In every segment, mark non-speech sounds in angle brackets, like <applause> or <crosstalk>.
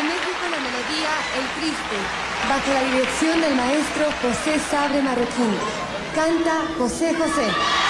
De México la melodía El Triste, bajo la dirección del maestro José Sabre Marroquín. Canta José José.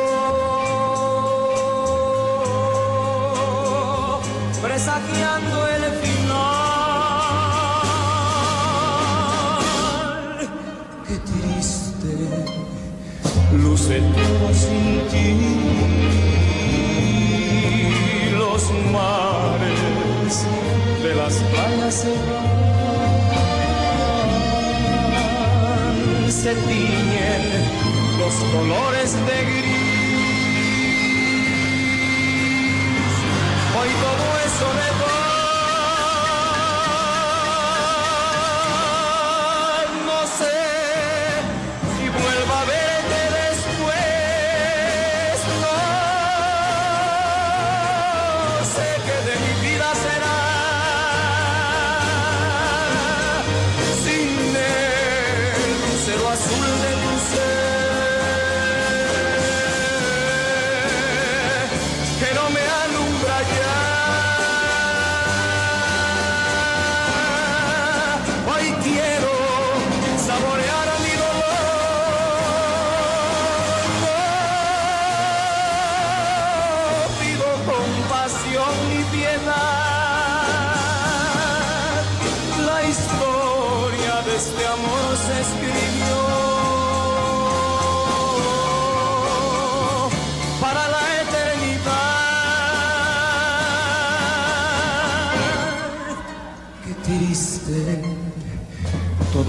todo sin. Los mares de las playas se van, se tiñen los colores de gris. Hoy todo es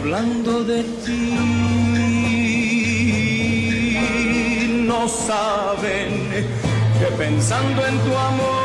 hablando de ti. No saben que pensando en tu amor,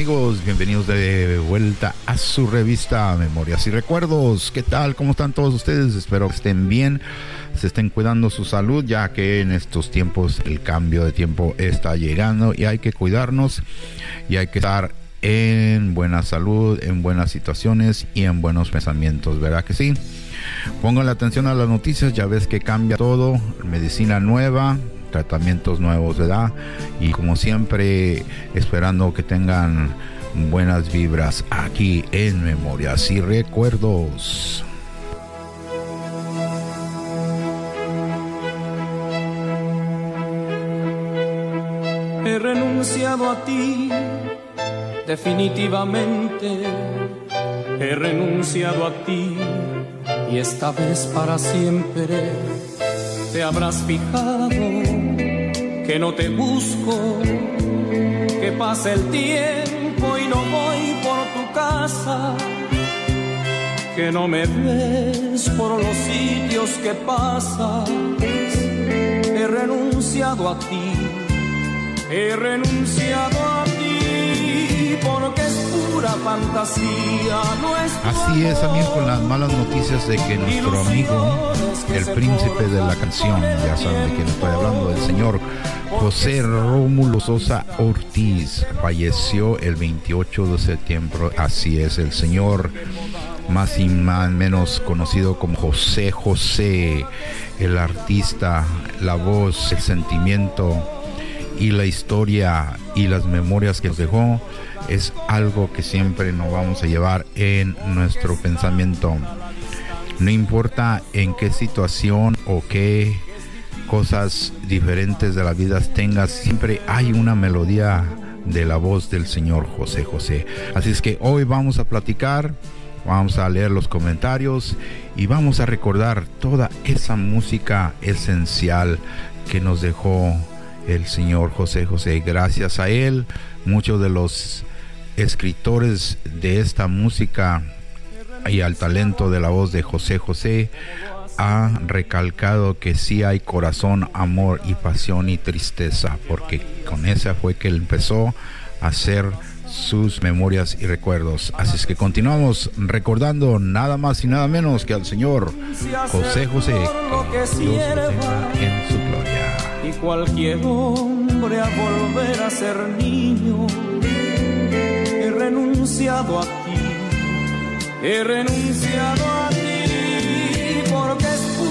amigos, bienvenidos de vuelta a su revista Memorias y Recuerdos. ¿Qué tal? ¿Cómo están todos ustedes? Espero que estén bien, se estén cuidando su salud, ya que en estos tiempos el cambio de tiempo está llegando y hay que cuidarnos y hay que estar en buena salud, en buenas situaciones y en buenos pensamientos, ¿verdad que sí? Pongan la atención a las noticias, ya ves que cambia todo, medicina nueva, tratamientos nuevos, ¿verdad? Y como siempre, esperando que tengan buenas vibras aquí en Memorias y Recuerdos. He renunciado a ti, definitivamente. He renunciado a ti y esta vez para siempre te habrás fijado que no te busco, que pasa el tiempo y no voy por tu casa, que no me ves por los sitios que pasas. He renunciado a ti, he renunciado a ti porque es pura fantasía. Así es, amigos, con las malas noticias de que nuestro amigo, el príncipe de la canción, ya saben de quién estoy hablando, del señor José Rómulo Sosa Ortiz, falleció el 28 de septiembre. Así es, el señor más y más menos conocido como José José, el artista, la voz, el sentimiento y la historia y las memorias que nos dejó es algo que siempre nos vamos a llevar en nuestro pensamiento. No importa en qué situación o qué cosas diferentes de la vida tengas, siempre hay una melodía de la voz del Señor José José. Así es que hoy vamos a platicar, vamos a leer los comentarios y vamos a recordar toda esa música esencial que nos dejó el Señor José José. Gracias a él, muchos de los escritores de esta música y al talento de la voz de José José ha recalcado que sí hay corazón, amor y pasión y tristeza, porque con esa fue que él empezó a hacer sus memorias y recuerdos. Así es que continuamos recordando nada más y nada menos que al señor José José, que Dios lo tenga en su gloria. Y cualquier hombre a volver a ser niño, he renunciado a ti, he renunciado a ti,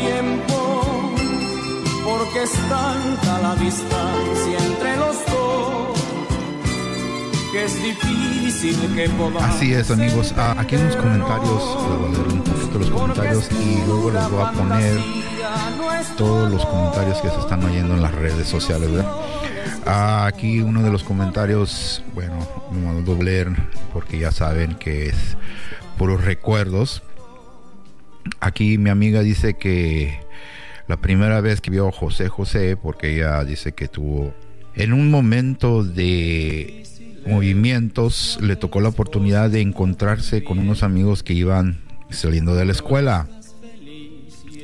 tiempo, porque es tanta la distancia entre los dos. Que es difícil que podamos Así es amigos, Ah, aquí en los comentarios, les voy a leer un poquito los comentarios y luego les voy a poner todos los comentarios que se están oyendo en las redes sociales. ¿verdad? Ah, aquí uno de los comentarios, bueno, voy a leer porque ya saben que es puros recuerdos. Aquí mi amiga dice que la primera vez que vio a José José, porque ella dice que tuvo en un momento de movimientos, le tocó la oportunidad de encontrarse con unos amigos que iban saliendo de la escuela.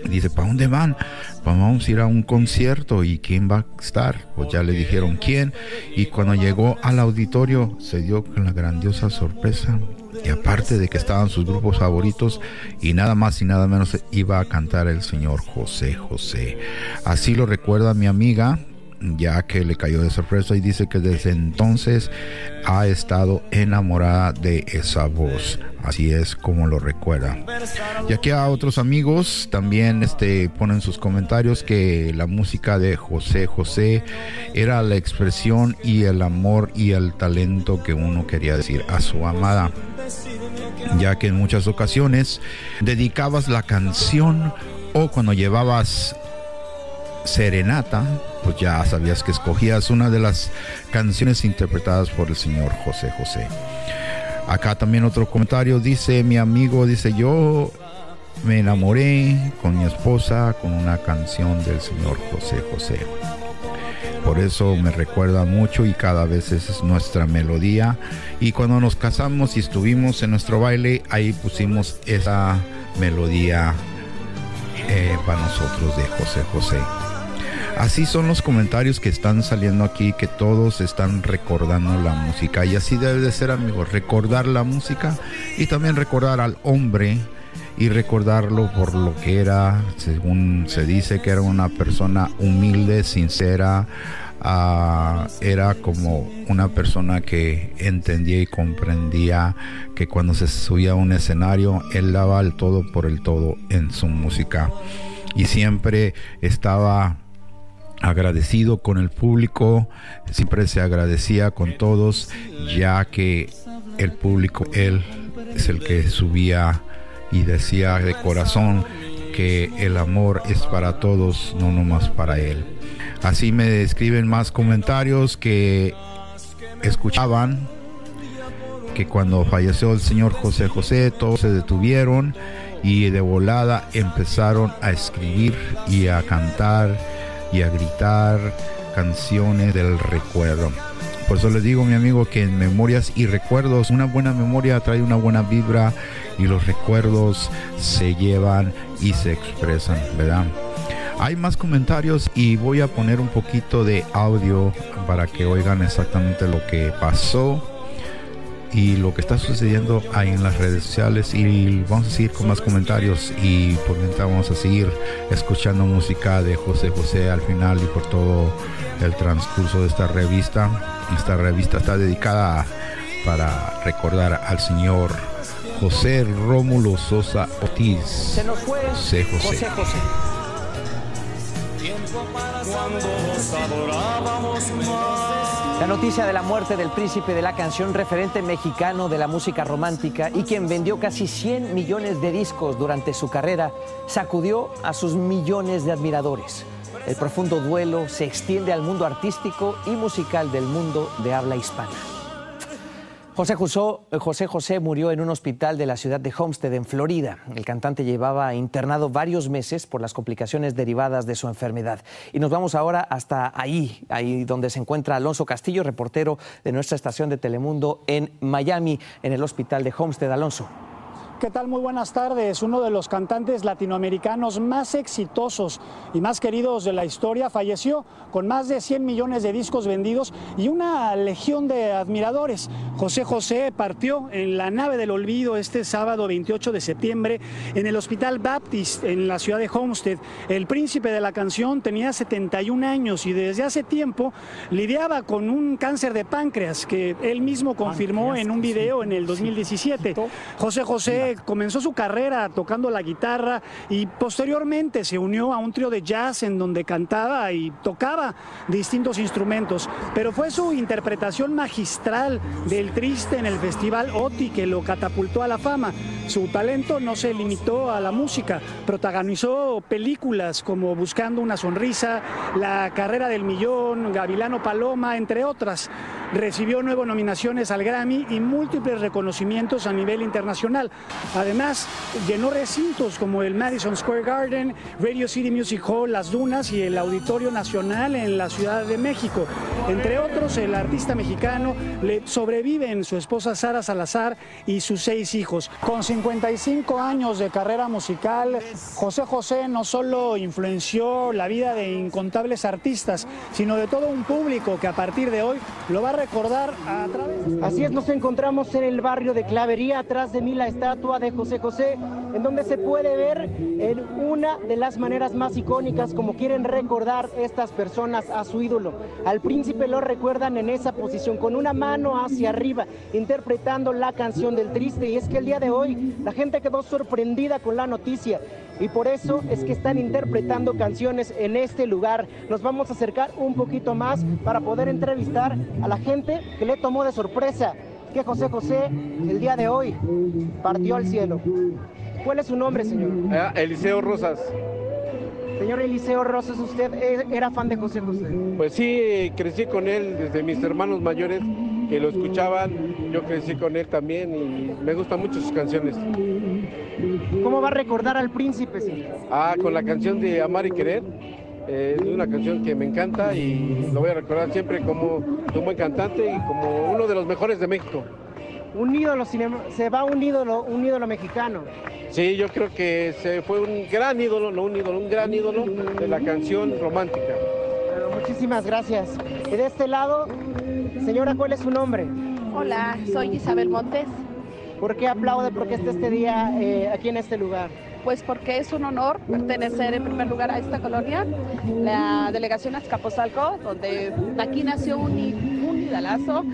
Dice, ¿para dónde van? "Pues vamos a ir a un concierto. ¿Y quién va a estar? Pues ya le dijeron quién. Y cuando llegó al auditorio se dio con la grandiosa sorpresa. Y aparte de que estaban sus grupos favoritos y nada más y nada menos iba a cantar el señor José José. Así lo recuerda mi amiga, ya que le cayó de sorpresa y dice que desde entonces ha estado enamorada de esa voz. Así es como lo recuerda. Y aquí a otros amigos también este, ponen sus comentarios que la música de José José era la expresión y el amor y el talento que uno quería decir a su amada. Ya que en muchas ocasiones dedicabas la canción o cuando llevabas serenata, pues ya sabías que escogías una de las canciones interpretadas por el señor José José. Acá también otro comentario dice mi amigo, dice yo me enamoré con mi esposa con una canción del señor José José. Por eso me recuerda mucho y cada vez es nuestra melodía. Y cuando nos casamos y estuvimos en nuestro baile, ahí pusimos esa melodía eh, para nosotros de José José. Así son los comentarios que están saliendo aquí, que todos están recordando la música. Y así debe de ser, amigos, recordar la música y también recordar al hombre y recordarlo por lo que era, según se dice que era una persona humilde, sincera, ah, era como una persona que entendía y comprendía que cuando se subía a un escenario, él daba el todo por el todo en su música y siempre estaba agradecido con el público, siempre se agradecía con todos, ya que el público, él es el que subía y decía de corazón que el amor es para todos, no nomás para él. Así me describen más comentarios que escuchaban que cuando falleció el señor José José todos se detuvieron y de volada empezaron a escribir y a cantar y a gritar canciones del recuerdo. Por eso les digo, mi amigo, que en memorias y recuerdos, una buena memoria trae una buena vibra y los recuerdos se llevan y se expresan, ¿verdad? Hay más comentarios y voy a poner un poquito de audio para que oigan exactamente lo que pasó y lo que está sucediendo ahí en las redes sociales y vamos a seguir con más comentarios y por mientras vamos a seguir escuchando música de José José al final y por todo el transcurso de esta revista. Esta revista está dedicada para recordar al señor José Rómulo Sosa Ortiz. Se nos fue José José. José. La noticia de la muerte del príncipe de la canción, referente mexicano de la música romántica y quien vendió casi 100 millones de discos durante su carrera, sacudió a sus millones de admiradores. El profundo duelo se extiende al mundo artístico y musical del mundo de habla hispana. José José, José murió en un hospital de la ciudad de Homestead, en Florida. El cantante llevaba internado varios meses por las complicaciones derivadas de su enfermedad. Y nos vamos ahora hasta ahí, ahí donde se encuentra Alonso Castillo, reportero de nuestra estación de Telemundo en Miami, en el hospital de Homestead. Alonso. ¿Qué tal? Muy buenas tardes. Uno de los cantantes latinoamericanos más exitosos y más queridos de la historia falleció con más de 100 millones de discos vendidos y una legión de admiradores. José José partió en la nave del olvido este sábado 28 de septiembre en el Hospital Baptist en la ciudad de Homestead. El príncipe de la canción tenía 71 años y desde hace tiempo lidiaba con un cáncer de páncreas que él mismo confirmó en un video en el 2017. José José comenzó su carrera tocando la guitarra y posteriormente se unió a un trío de jazz en donde cantaba y tocaba distintos instrumentos. Pero fue su interpretación magistral del triste en el festival OTI que lo catapultó a la fama. Su talento no se limitó a la música, protagonizó películas como Buscando una sonrisa, La carrera del millón, Gavilano Paloma, entre otras. Recibió nueve nominaciones al Grammy y múltiples reconocimientos a nivel internacional. Además, llenó recintos como el Madison Square Garden, Radio City Music Hall, Las Dunas y el Auditorio Nacional en la Ciudad de México. Entre otros, el artista mexicano le sobreviven su esposa Sara Salazar y sus seis hijos. Con 55 años de carrera musical, José José no solo influenció la vida de incontables artistas, sino de todo un público que a partir de hoy lo va a recordar a través... Así es, nos encontramos en el barrio de Clavería, atrás de mí la estatua de José José, en donde se puede ver en una de las maneras más icónicas como quieren recordar estas personas a su ídolo. Al príncipe lo recuerdan en esa posición, con una mano hacia arriba, interpretando la canción del triste. Y es que el día de hoy la gente quedó sorprendida con la noticia y por eso es que están interpretando canciones en este lugar. Nos vamos a acercar un poquito más para poder entrevistar a la gente que le tomó de sorpresa que José José el día de hoy partió al cielo. ¿Cuál es su nombre, señor? Ah, Eliseo Rosas. Señor Eliseo Rosas, ¿usted e-, era fan de José José? Pues sí, crecí con él desde mis hermanos mayores que lo escuchaban. Yo crecí con él también y me gustan mucho sus canciones. ¿Cómo va a recordar al príncipe, señor? Ah, con la canción de Amar y Querer. Eh, es una canción que me encanta y lo voy a recordar siempre como un buen cantante y como uno de los mejores de México. Un ídolo, se va un ídolo, un ídolo mexicano. Sí, yo creo que se fue un gran ídolo, no un ídolo, un gran ídolo de la canción romántica. muchísimas gracias. Y de este lado, señora, ¿cuál es su nombre? Hola, soy Isabel Montes. ¿Por qué aplaude porque esté este día eh, aquí en este lugar? Pues porque es un honor pertenecer en primer lugar a esta colonia, la delegación Azcapotzalco, donde aquí nació un, un idalazo,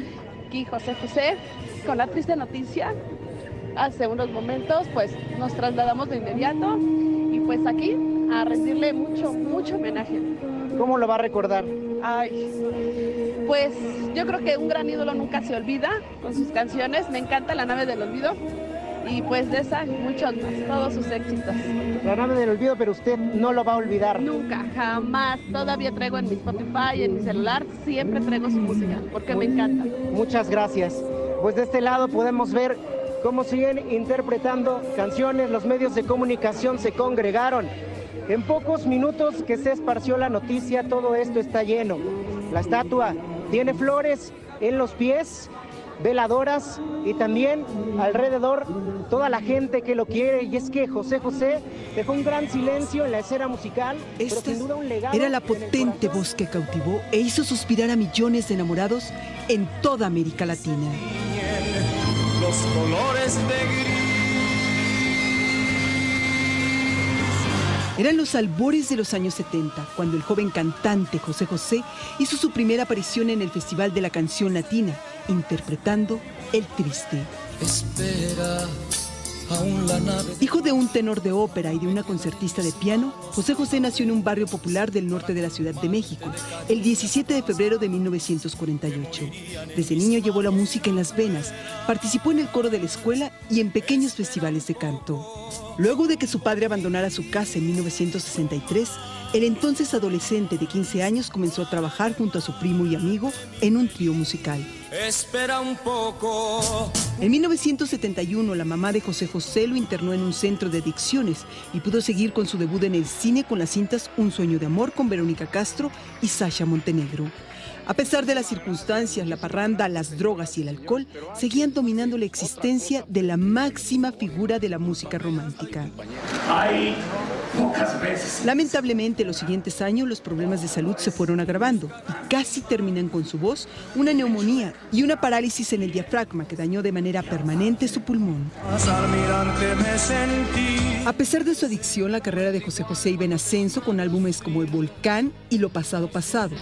aquí José José, con la triste noticia hace unos momentos, pues nos trasladamos de inmediato y pues aquí a rendirle mucho, mucho homenaje. ¿Cómo lo va a recordar? Ay, pues yo creo que un gran ídolo nunca se olvida con sus canciones. Me encanta La nave del olvido y pues de esa muchos todos sus éxitos. La nave del olvido, pero usted no lo va a olvidar. Nunca, jamás. Todavía traigo en mi Spotify, en mi celular, siempre traigo su música porque me encanta. Muchas gracias. Pues de este lado podemos ver cómo siguen interpretando canciones, los medios de comunicación se congregaron. En pocos minutos que se esparció la noticia, todo esto está lleno. La estatua tiene flores en los pies, veladoras y también alrededor toda la gente que lo quiere. Y es que José José dejó un gran silencio en la escena musical, pero sin duda un legado. Era la potente voz que cautivó e hizo suspirar a millones de enamorados en toda América Latina los colores de gris. Eran los albores de los años 70, cuando el joven cantante José José hizo su primera aparición en el Festival de la Canción Latina, interpretando El Triste. Espera Hijo de un tenor de ópera y de una concertista de piano, José José nació en un barrio popular del norte de la Ciudad de México, el 17 de febrero de 1948. Desde niño llevó la música en las venas, participó en el coro de la escuela y en pequeños festivales de canto. Luego de que su padre abandonara su casa en 1963, el entonces adolescente de 15 años comenzó a trabajar junto a su primo y amigo en un trío musical. Espera un poco. En 1971, la mamá de José José lo internó en un centro de adicciones y pudo seguir con su debut en el cine con las cintas Un sueño de amor con Verónica Castro y Sasha Montenegro. A pesar de las circunstancias, la parranda, las drogas y el alcohol seguían dominando la existencia de la máxima figura de la música romántica. Lamentablemente, los siguientes años los problemas de salud se fueron agravando y casi terminan con su voz una neumonía y una parálisis en el diafragma que dañó de manera permanente su pulmón. A pesar de su adicción, la carrera de José José iba en ascenso con álbumes como El Volcán y Lo Pasado Pasado.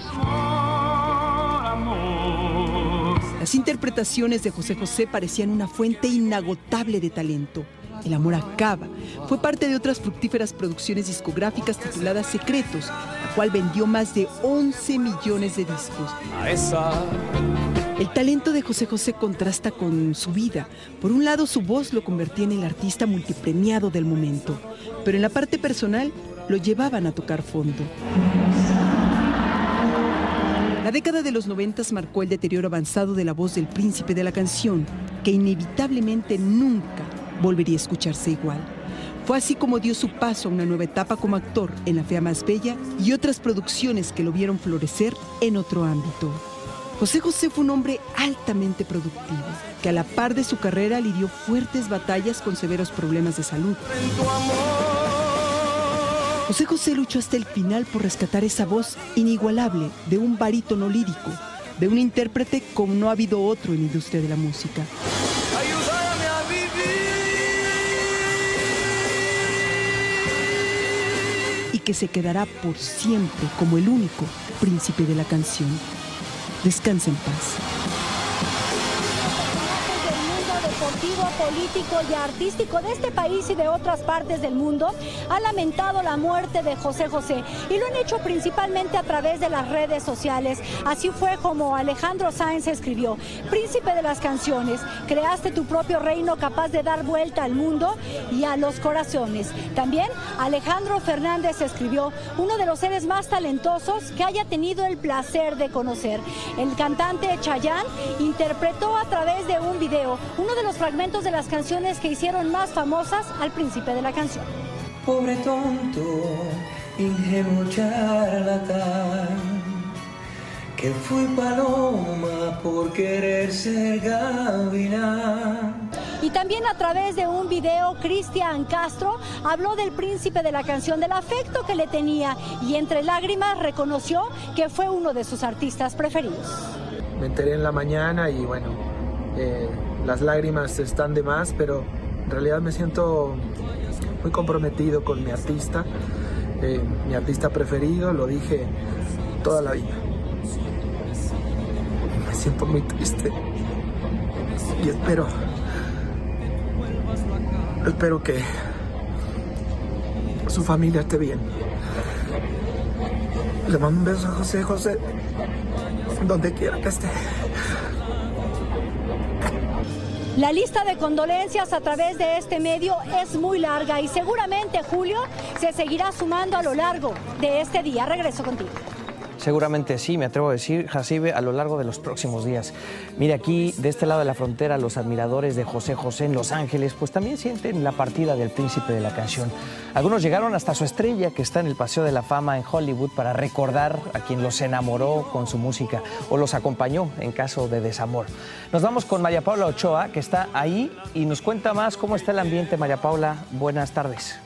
Las interpretaciones de José José parecían una fuente inagotable de talento. El amor acaba. Fue parte de otras fructíferas producciones discográficas tituladas Secretos, la cual vendió más de 11 millones de discos. El talento de José José contrasta con su vida. Por un lado, su voz lo convertía en el artista multipremiado del momento, pero en la parte personal lo llevaban a tocar fondo. La década de los noventas marcó el deterioro avanzado de la voz del príncipe de la canción, que inevitablemente nunca volvería a escucharse igual. Fue así como dio su paso a una nueva etapa como actor en La Fea Más Bella y otras producciones que lo vieron florecer en otro ámbito. José José fue un hombre altamente productivo, que a la par de su carrera lidió fuertes batallas con severos problemas de salud. José José luchó hasta el final por rescatar esa voz inigualable de un barítono lírico, de un intérprete como no ha habido otro en la industria de la música. que se quedará por siempre como el único príncipe de la canción. Descansa en paz. Político y artístico de este país y de otras partes del mundo ha lamentado la muerte de José José y lo han hecho principalmente a través de las redes sociales. Así fue como Alejandro Sáenz escribió, Príncipe de las canciones, creaste tu propio reino capaz de dar vuelta al mundo y a los corazones. También Alejandro Fernández escribió, uno de los seres más talentosos que haya tenido el placer de conocer. El cantante Chayanne interpretó a través de un video uno de los fragmentos de las canciones que hicieron más famosas al príncipe de la canción. Pobre tonto, ingenuo charlatán, que fui paloma por querer ser gavilán. Y también a través de un video, Cristian Castro habló del príncipe de la canción, del afecto que le tenía y entre lágrimas reconoció que fue uno de sus artistas preferidos. Me enteré en la mañana y bueno, eh, las lágrimas están de más, pero en realidad me siento muy comprometido con mi artista, eh, mi artista preferido, lo dije toda la vida. Me siento muy triste y espero, espero que su familia esté bien. Le mando un beso a José José, donde quiera que esté. La lista de condolencias a través de este medio es muy larga y seguramente Julio se seguirá sumando a lo largo de este día. Regreso contigo. Seguramente sí, me atrevo a decir, Jacibe, a lo largo de los próximos días. Mire, aquí, de este lado de la frontera, los admiradores de José José en Los Ángeles, pues también sienten la partida del príncipe de la canción. Algunos llegaron hasta su estrella, que está en el Paseo de la Fama en Hollywood, para recordar a quien los enamoró con su música o los acompañó en caso de desamor. Nos vamos con María Paula Ochoa, que está ahí y nos cuenta más cómo está el ambiente. María Paula, buenas tardes.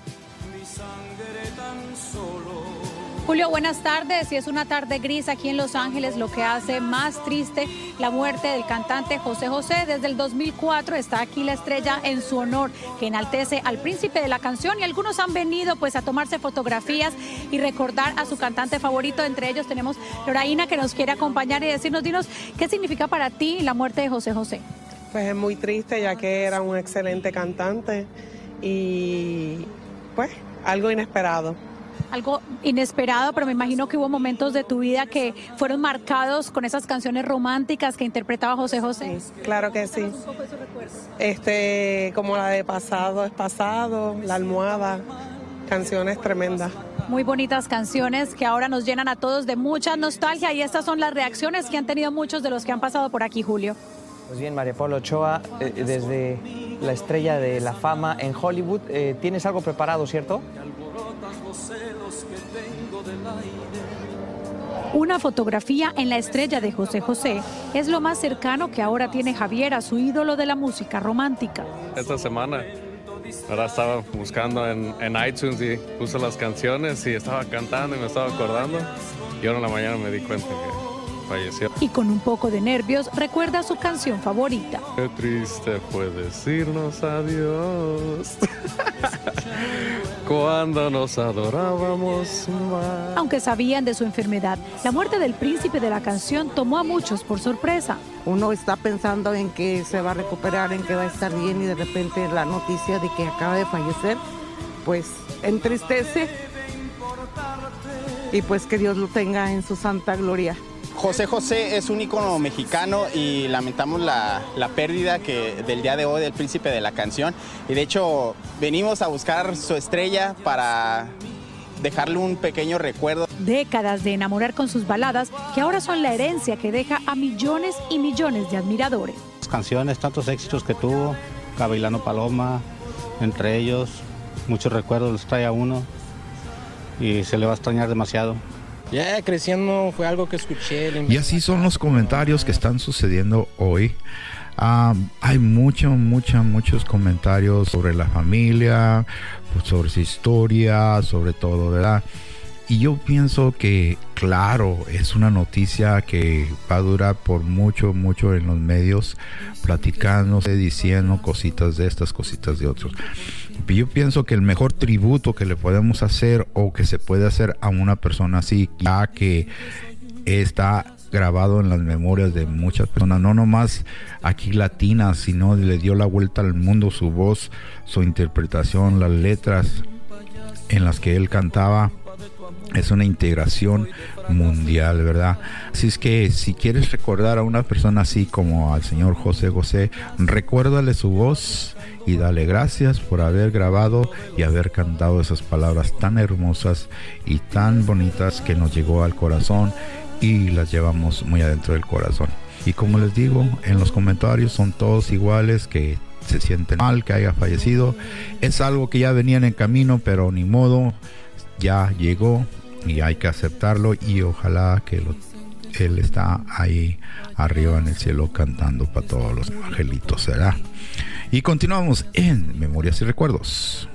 Julio, buenas tardes. Y es una tarde gris aquí en Los Ángeles, lo que hace más triste la muerte del cantante José José. Desde el 2004 está aquí la estrella en su honor, que enaltece al príncipe de la canción y algunos han venido pues a tomarse fotografías y recordar a su cantante favorito. Entre ellos tenemos Loraina que nos quiere acompañar y decirnos, dinos, ¿qué significa para ti la muerte de José José? Pues es muy triste ya que era un excelente cantante y pues algo inesperado algo inesperado, pero me imagino que hubo momentos de tu vida que fueron marcados con esas canciones románticas que interpretaba José José. claro que sí. Este, como la de Pasado es Pasado, La Almohada, canciones tremendas. Muy bonitas canciones que ahora nos llenan a todos de mucha nostalgia y estas son las reacciones que han tenido muchos de los que han pasado por aquí, Julio. Pues bien, María Paula Ochoa, eh, desde la estrella de la fama en Hollywood, eh, tienes algo preparado, ¿cierto? Una fotografía en la estrella de José José es lo más cercano que ahora tiene Javier a su ídolo de la música romántica. Esta semana ahora estaba buscando en, iTunes y puse las canciones y estaba cantando y me estaba acordando y ahora en la mañana me di cuenta que falleció. Y con un poco de nervios recuerda su canción favorita. Qué triste fue decirnos adiós. <laughs> cuando nos adorábamos más. Aunque sabían de su enfermedad, la muerte del príncipe de la canción tomó a muchos por sorpresa. Uno está pensando en que se va a recuperar, en que va a estar bien y de repente la noticia de que acaba de fallecer, pues entristece y pues que Dios lo tenga en su santa gloria. José José es un ícono mexicano y lamentamos la, pérdida que, del día de hoy del príncipe de la canción. Y de hecho venimos a buscar su estrella para dejarle un pequeño recuerdo. Décadas de enamorar con sus baladas que ahora son la herencia que deja a millones y millones de admiradores. Canciones, tantos éxitos que tuvo, Gavilano Paloma, entre ellos, muchos recuerdos los trae a uno y se le va a extrañar demasiado. Ya creciendo fue algo que escuché. Y así son los comentarios que están sucediendo hoy. Ah, hay muchos, muchos, muchos comentarios sobre la familia, pues, sobre su historia, sobre todo, ¿verdad? Y yo pienso que, claro, es una noticia que va a durar por mucho, mucho en los medios, platicándose, diciendo cositas de estas, cositas de otros. Yo pienso que el mejor tributo que le podemos hacer o que se puede hacer a una persona así, ya que está grabado en las memorias de muchas personas, no nomás aquí latinas, sino le dio la vuelta al mundo su voz, su interpretación, las letras en las que él cantaba. Es una integración mundial, ¿verdad? Así es que si quieres recordar a una persona así como al señor José José, recuérdale su voz y dale gracias por haber grabado y haber cantado esas palabras tan hermosas y tan bonitas que nos llegó al corazón y las llevamos muy adentro del corazón. Y como les digo, en los comentarios son todos iguales que se sienten mal que haya fallecido. Es algo que ya venían en camino, pero ni modo, ya llegó y hay que aceptarlo y ojalá que él está ahí arriba en el cielo cantando para todos los angelitos, ¿será? Y continuamos en Memorias y Recuerdos.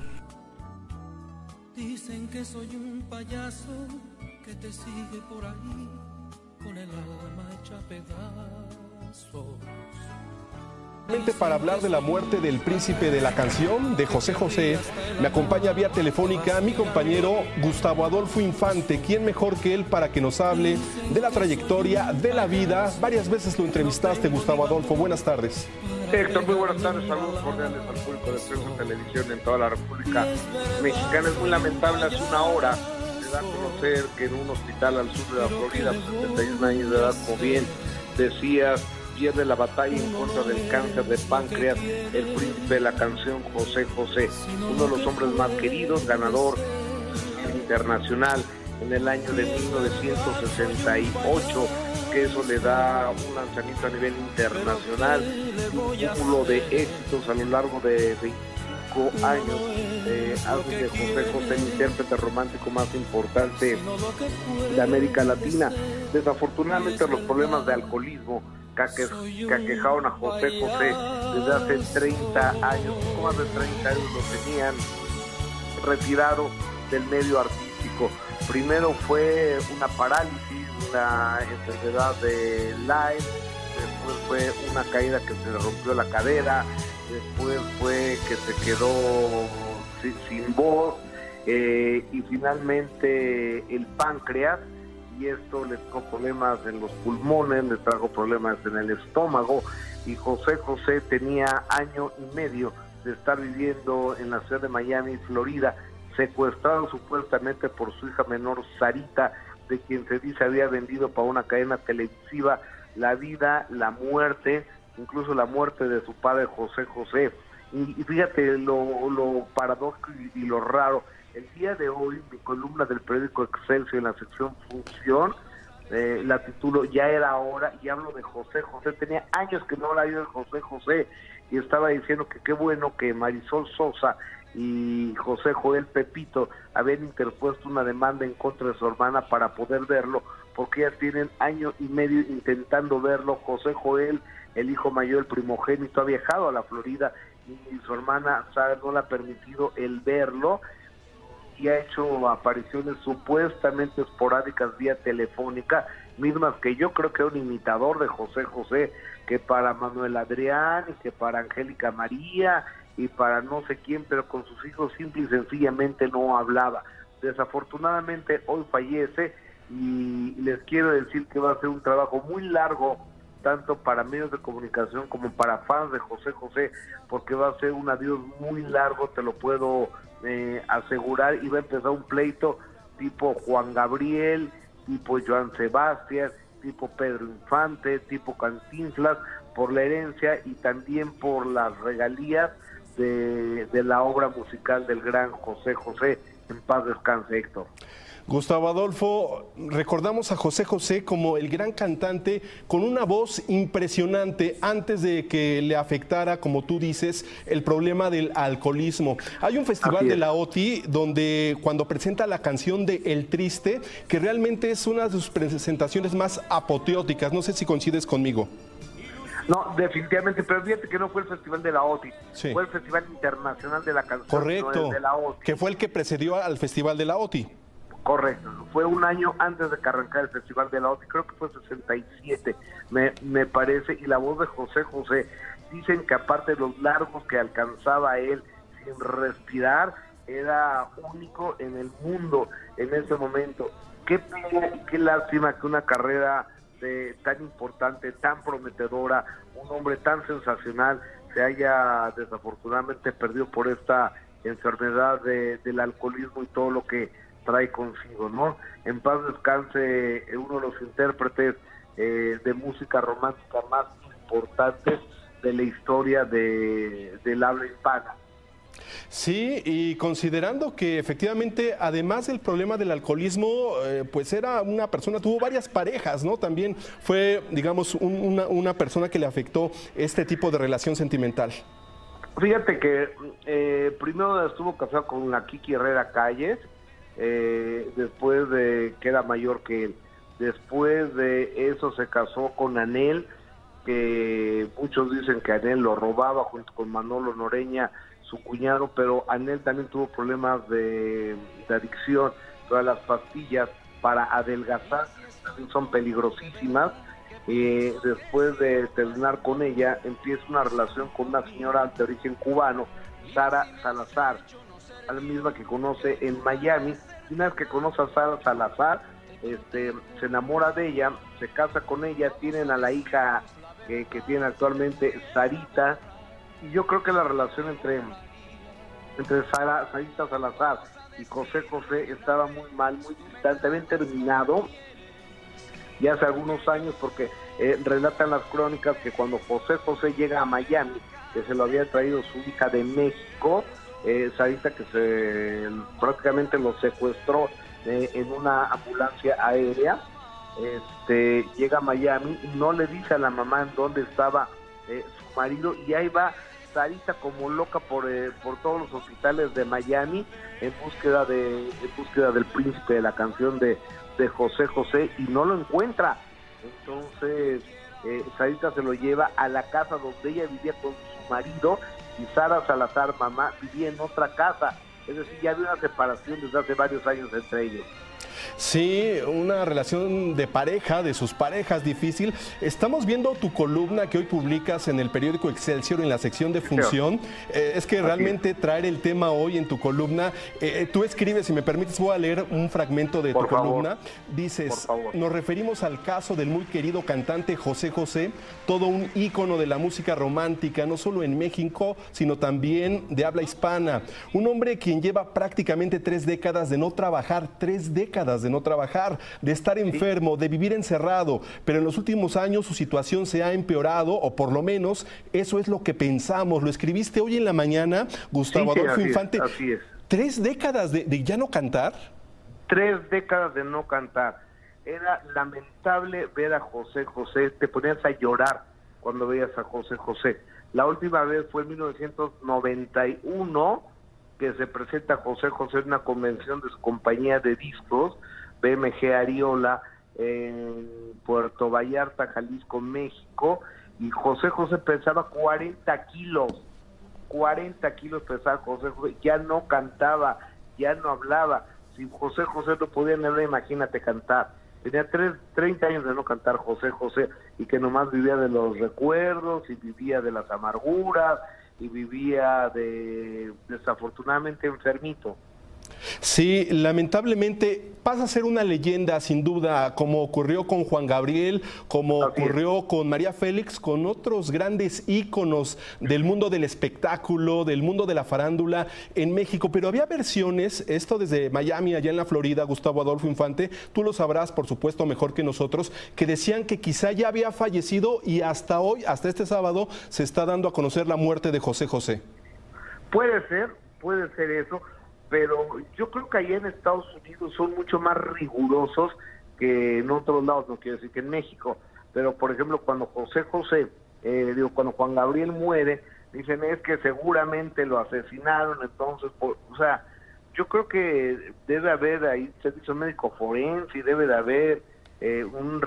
Dicen que soy un payaso que te sigue por ahí con el alma hecha pedazos. Para hablar de la muerte del príncipe de la canción de José José, me acompaña vía telefónica mi compañero Gustavo Adolfo Infante, quien mejor que él para que nos hable de la trayectoria, de la vida. Varias veces lo entrevistaste, Gustavo Adolfo. Buenas tardes. Héctor, muy buenas tardes. Saludos cordiales al público de Prensa Televisión en toda la República Mexicana. Es muy lamentable, hace una hora se da a conocer que en un hospital al sur de la Florida, 71 años de edad, como bien decías, pierde la batalla en contra del cáncer de páncreas, el príncipe de la canción José José, uno de los hombres más queridos, ganador internacional en el año de 1968, que eso le da un lanzamiento a nivel internacional, un cúmulo de éxitos a lo largo de 25 años, eh, José José el intérprete romántico más importante de América Latina. Desafortunadamente los problemas de alcoholismo que aquejaron a José José desde hace 30 años, poco más de 30 años lo tenían retirado del medio artístico. Primero fue una parálisis, una enfermedad de Lyme, después fue una caída que se le rompió la cadera, después fue que se quedó sin, voz eh, y finalmente el páncreas y esto les trajo problemas en los pulmones, les trajo problemas en el estómago y José José tenía año y medio de estar viviendo en la ciudad de Miami, Florida, secuestrado supuestamente por su hija menor Sarita, de quien se dice había vendido para una cadena televisiva la vida, la muerte, incluso la muerte de su padre José José. Y, fíjate lo, lo paradójico y lo raro, el día de hoy, mi columna del periódico Excelsior en la sección Función, eh, la titulo Ya era hora y hablo de José José. Tenía años que no había de José José y estaba diciendo que qué bueno que Marisol Sosa y José Joel Pepito habían interpuesto una demanda en contra de su hermana para poder verlo, porque ya tienen año y medio intentando verlo. José Joel, el hijo mayor, el primogénito, ha viajado a la Florida y su hermana no le ha permitido el verlo y ha hecho apariciones supuestamente esporádicas vía telefónica, mismas que yo creo que era un imitador de José José, que para Manuel Adrián y que para Angélica María y para no sé quién, pero con sus hijos simple y sencillamente no hablaba. Desafortunadamente hoy fallece y les quiero decir que va a ser un trabajo muy largo tanto para medios de comunicación como para fans de José José, porque va a ser un adiós muy largo, te lo puedo eh, asegurar, va a empezar un pleito tipo Juan Gabriel, tipo Joan Sebastián, tipo Pedro Infante, tipo Cantinflas, por la herencia y también por las regalías de, de la obra musical del gran José José. En paz descanse, Héctor. Gustavo Adolfo, recordamos a José José como el gran cantante con una voz impresionante antes de que le afectara, como tú dices, el problema del alcoholismo. Hay un festival de la OTI donde cuando presenta la canción de El Triste, que realmente es una de sus presentaciones más apoteóticas. No sé si coincides conmigo. No, definitivamente, pero fíjate que no fue el Festival de la OTI, fue el Festival Internacional de la Canción Correcto, de la OTI. que fue el que precedió al Festival de la OTI. Correcto, fue un año antes de que el Festival de la OTI, creo que fue 67, me, me parece, y la voz de José José, dicen que aparte de los largos que alcanzaba él sin respirar, era único en el mundo en ese momento. Qué pena y qué lástima que una carrera de, tan importante, tan prometedora, un hombre tan sensacional, se haya desafortunadamente perdido por esta enfermedad del alcoholismo y todo lo que trae consigo, ¿no? En paz descanse uno de los intérpretes eh, de música romántica más importantes de la historia de, del habla hispana. Sí, y considerando que efectivamente, además del problema del alcoholismo, eh, pues era una persona, tuvo varias parejas, ¿no? También fue, digamos, una, una, persona que le afectó este tipo de relación sentimental. Fíjate que eh, primero estuvo casado con la Kiki Herrera Calles, eh, después de que era mayor que él. Después de eso se casó con Anel, que muchos dicen que Anel lo robaba junto con Manolo Noreña, su cuñado, pero Anel también tuvo problemas de, adicción. Todas las pastillas para adelgazar también son peligrosísimas. Eh, después de terminar con ella, empieza una relación con una señora de origen cubano, Sara Salazar, la misma que conoce en Miami. Y una vez que conoce a Sara Salazar, este, se enamora de ella, se casa con ella, tienen a la hija que, tiene actualmente, Sarita, y yo creo que la relación entre, entre Sara, Sarita Salazar y José José estaba muy mal, muy distante, habían terminado ya hace algunos años porque eh, relatan las crónicas que cuando José José llega a Miami, que se lo había traído su hija de México, eh, Sarita que se prácticamente lo secuestró eh, en una ambulancia aérea, este, llega a Miami y no le dice a la mamá en dónde estaba eh, su marido y ahí va Sarita como loca por, eh, por todos los hospitales de Miami en búsqueda de en búsqueda del príncipe de la canción de, de José José y no lo encuentra. Entonces eh, Sarita se lo lleva a la casa donde ella vivía con su marido y Sara Salazar mamá vivía en otra casa. Es decir ya había una separación desde hace varios años entre ellos Sí, una relación de pareja, de sus parejas difícil. Estamos viendo tu columna que hoy publicas en el periódico Excelsior en la sección de función. Eh, es que realmente traer el tema hoy en tu columna, eh, eh, tú escribes, si me permites, voy a leer un fragmento de tu columna. Dices, nos referimos al caso del muy querido cantante José José, todo un ícono de la música romántica, no solo en México, sino también de habla hispana. Un hombre quien lleva prácticamente tres décadas de no trabajar, tres décadas de no trabajar, de estar enfermo, de vivir encerrado, pero en los últimos años su situación se ha empeorado, o por lo menos eso es lo que pensamos. Lo escribiste hoy en la mañana, Gustavo Adolfo Infante. así es. ¿Tres décadas de, de ya no cantar? Tres décadas de no cantar. Era lamentable ver a José José, te ponías a llorar cuando veías a José José. La última vez fue en 1991 que se presenta José José en una convención de su compañía de discos, BMG Ariola, en Puerto Vallarta, Jalisco, México, y José José pesaba 40 kilos, 40 kilos pesaba José José, ya no cantaba, ya no hablaba. Si José José no podía hablar, imagínate cantar. Tenía tres, 30 años de no cantar José José y que nomás vivía de los recuerdos y vivía de las amarguras y vivía de desafortunadamente enfermito. Sí, lamentablemente pasa a ser una leyenda sin duda, como ocurrió con Juan Gabriel, como ocurrió con María Félix, con otros grandes íconos del mundo del espectáculo, del mundo de la farándula en México. Pero había versiones, esto desde Miami, allá en la Florida, Gustavo Adolfo Infante, tú lo sabrás por supuesto mejor que nosotros, que decían que quizá ya había fallecido y hasta hoy, hasta este sábado, se está dando a conocer la muerte de José José. Puede ser, puede ser eso pero yo creo que allá en Estados Unidos son mucho más rigurosos que en otros lados, no quiero decir que en México, pero por ejemplo cuando José José, eh, digo, cuando Juan Gabriel muere, dicen es que seguramente lo asesinaron, entonces, o sea, yo creo que debe haber ahí servicio médico forense y debe de haber eh, un,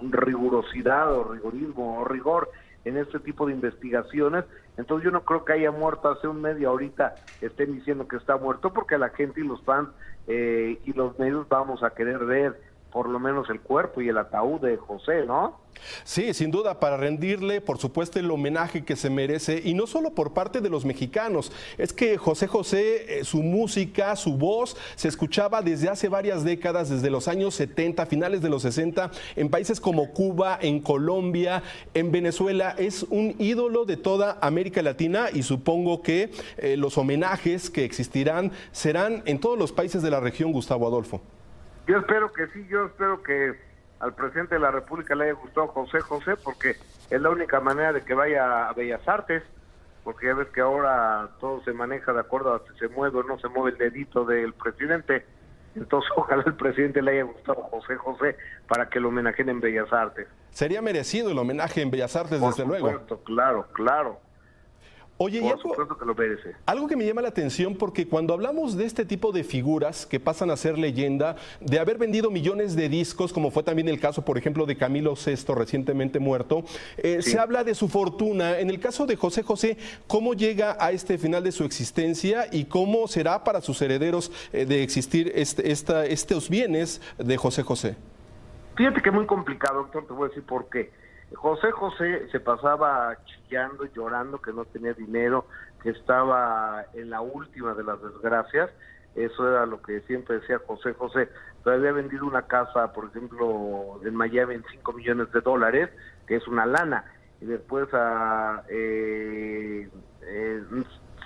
un rigurosidad o rigorismo o rigor en este tipo de investigaciones. Entonces yo no creo que haya muerto hace un medio ahorita estén diciendo que está muerto porque la gente y los fans eh, y los medios vamos a querer ver por lo menos el cuerpo y el ataúd de José, ¿no? Sí, sin duda, para rendirle, por supuesto, el homenaje que se merece, y no solo por parte de los mexicanos, es que José José, eh, su música, su voz, se escuchaba desde hace varias décadas, desde los años 70, finales de los 60, en países como Cuba, en Colombia, en Venezuela, es un ídolo de toda América Latina y supongo que eh, los homenajes que existirán serán en todos los países de la región, Gustavo Adolfo. Yo espero que sí, yo espero que al presidente de la República le haya gustado José José, porque es la única manera de que vaya a Bellas Artes, porque ya ves que ahora todo se maneja de acuerdo a si se mueve o no se mueve el dedito del presidente. Entonces, <laughs> ojalá el presidente le haya gustado José José para que lo homenajeen en Bellas Artes. Sería merecido el homenaje en Bellas Artes, desde luego. Claro, claro. Oye, Por algo, supuesto que lo merece. algo que me llama la atención porque cuando hablamos de este tipo de figuras que pasan a ser leyenda, de haber vendido millones de discos, como fue también el caso, por ejemplo, de Camilo VI, recientemente muerto, eh, se habla de su fortuna. En el caso de José José, ¿cómo llega a este final de su existencia y cómo será para sus herederos eh, de existir este, esta, estos bienes de José José? Fíjate que es muy complicado, doctor, te voy a decir por qué. José José se pasaba chillando, llorando que no tenía dinero, que estaba en la última de las desgracias. Eso era lo que siempre decía José José. Pero había vendido una casa, por ejemplo, en Miami en 5 millones de dólares, que es una lana. Y después a, eh, eh,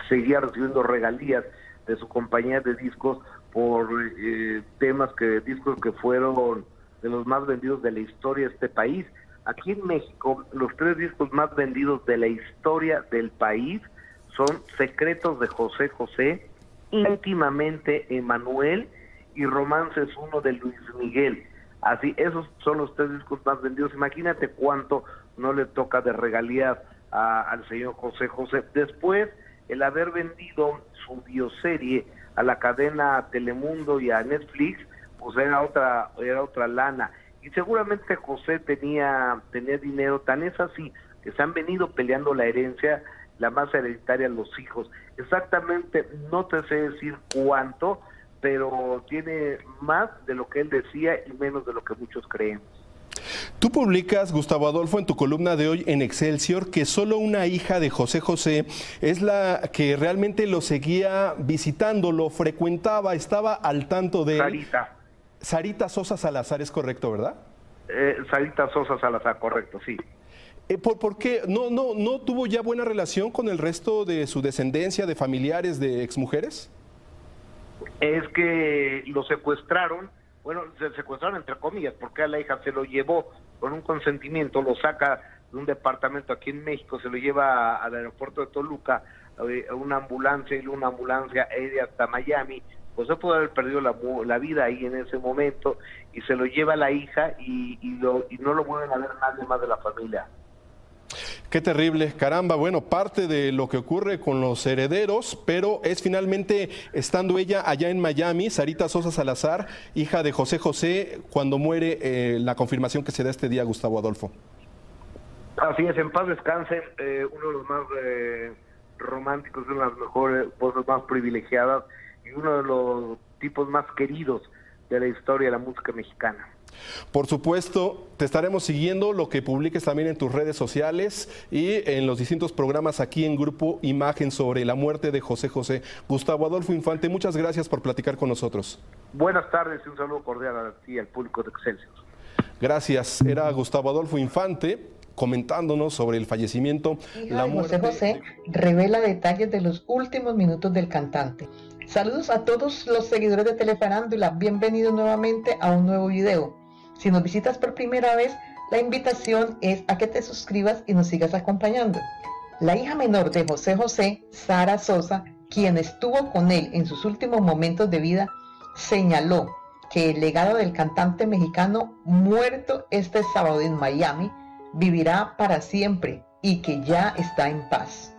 seguía recibiendo regalías de su compañía de discos por eh, temas que discos que fueron de los más vendidos de la historia de este país. Aquí en México, los tres discos más vendidos de la historia del país son Secretos de José José, Íntimamente Emanuel y Romances uno de Luis Miguel. Así, esos son los tres discos más vendidos. Imagínate cuánto no le toca de regalías a- al señor José José. Después, el haber vendido su bioserie a la cadena Telemundo y a Netflix, pues era otra, era otra lana. Y seguramente José tenía, tenía dinero, tan es así que se han venido peleando la herencia, la más hereditaria los hijos. Exactamente, no te sé decir cuánto, pero tiene más de lo que él decía y menos de lo que muchos creemos. Tú publicas, Gustavo Adolfo, en tu columna de hoy en Excelsior, que solo una hija de José José es la que realmente lo seguía visitando, lo frecuentaba, estaba al tanto de él. Sarita Sosa Salazar, es correcto, ¿verdad? Eh, Sarita Sosa Salazar, correcto, sí. Eh, ¿por, por qué? ¿No, no, ¿No tuvo ya buena relación con el resto de su descendencia, de familiares, de exmujeres? es que lo secuestraron, bueno, se secuestraron entre comillas, porque a la hija se lo llevó con un consentimiento, lo saca de un departamento aquí en México, se lo lleva al aeropuerto de Toluca, eh, una ambulancia y una ambulancia aérea hasta Miami, pues se pudo haber perdido la, mu- la vida ahí en ese momento y se lo lleva la hija y, y, lo, y no lo vuelven a ver nadie más de la familia. Qué terrible, caramba, bueno, parte de lo que ocurre con los herederos, pero es finalmente estando ella allá en Miami, Sarita Sosa Salazar, hija de José José, cuando muere eh, la confirmación que se da este día, Gustavo Adolfo. Así es, en paz descanse, eh, uno de los más eh, románticos, una de las mejores voces más privilegiadas y uno de los tipos más queridos de la historia de la música mexicana. Por supuesto, te estaremos siguiendo lo que publiques también en tus redes sociales y en los distintos programas aquí en Grupo Imagen sobre la muerte de José José. Gustavo Adolfo Infante, muchas gracias por platicar con nosotros. Buenas tardes y un saludo cordial a ti y al público de Excelsior. Gracias. Era Gustavo Adolfo Infante comentándonos sobre el fallecimiento, la de muerte. José José revela detalles de los últimos minutos del cantante. Saludos a todos los seguidores de Telefarándula, bienvenidos nuevamente a un nuevo video. Si nos visitas por primera vez, la invitación es a que te suscribas y nos sigas acompañando. La hija menor de José José, Sara Sosa, quien estuvo con él en sus últimos momentos de vida, señaló que el legado del cantante mexicano muerto este sábado en Miami vivirá para siempre y que ya está en paz.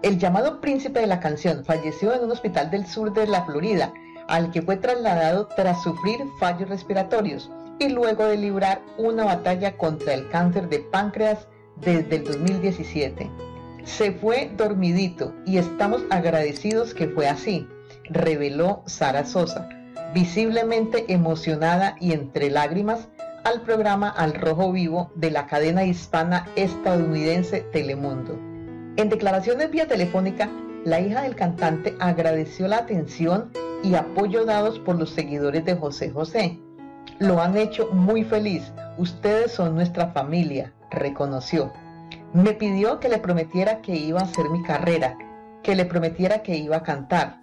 El llamado príncipe de la canción falleció en un hospital del sur de la Florida, al que fue trasladado tras sufrir fallos respiratorios y luego de librar una batalla contra el cáncer de páncreas desde el 2017. Se fue dormidito y estamos agradecidos que fue así, reveló Sara Sosa. visiblemente emocionada y entre lágrimas, al programa Al Rojo Vivo de la cadena hispana estadounidense Telemundo. En declaraciones vía telefónica, la hija del cantante agradeció la atención y apoyo dados por los seguidores de José José. Lo han hecho muy feliz, ustedes son nuestra familia, reconoció. Me pidió que le prometiera que iba a hacer mi carrera, que le prometiera que iba a cantar,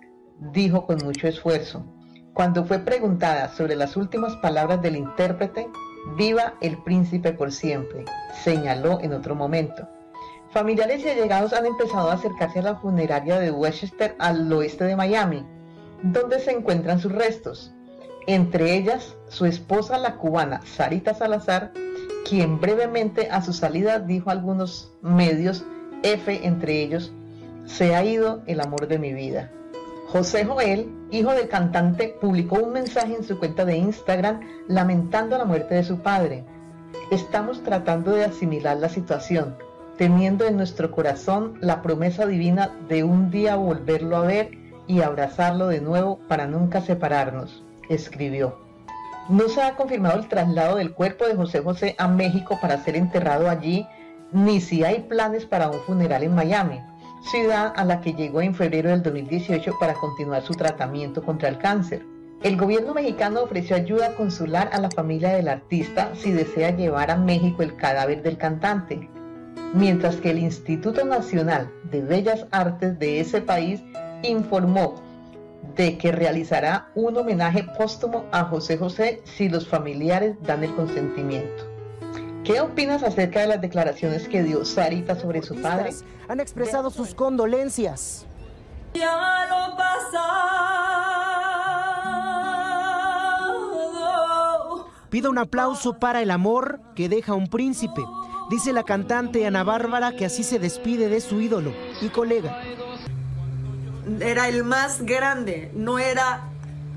dijo con mucho esfuerzo. Cuando fue preguntada sobre las últimas palabras del intérprete, viva el príncipe por siempre, señaló en otro momento. Familiares y allegados han empezado a acercarse a la funeraria de Westchester al oeste de Miami, donde se encuentran sus restos. Entre ellas, su esposa, la cubana Sarita Salazar, quien brevemente a su salida dijo a algunos medios, F entre ellos, se ha ido el amor de mi vida. José Joel, hijo del cantante, publicó un mensaje en su cuenta de Instagram lamentando la muerte de su padre. Estamos tratando de asimilar la situación, teniendo en nuestro corazón la promesa divina de un día volverlo a ver y abrazarlo de nuevo para nunca separarnos, escribió. No se ha confirmado el traslado del cuerpo de José José a México para ser enterrado allí, ni si hay planes para un funeral en Miami ciudad a la que llegó en febrero del 2018 para continuar su tratamiento contra el cáncer. El gobierno mexicano ofreció ayuda consular a la familia del artista si desea llevar a México el cadáver del cantante, mientras que el Instituto Nacional de Bellas Artes de ese país informó de que realizará un homenaje póstumo a José José si los familiares dan el consentimiento. ¿Qué opinas acerca de las declaraciones que dio Sarita sobre su padre? Han expresado sus condolencias. Ya lo pasado. Pido un aplauso para el amor que deja un príncipe. Dice la cantante Ana Bárbara que así se despide de su ídolo y colega. Era el más grande, no era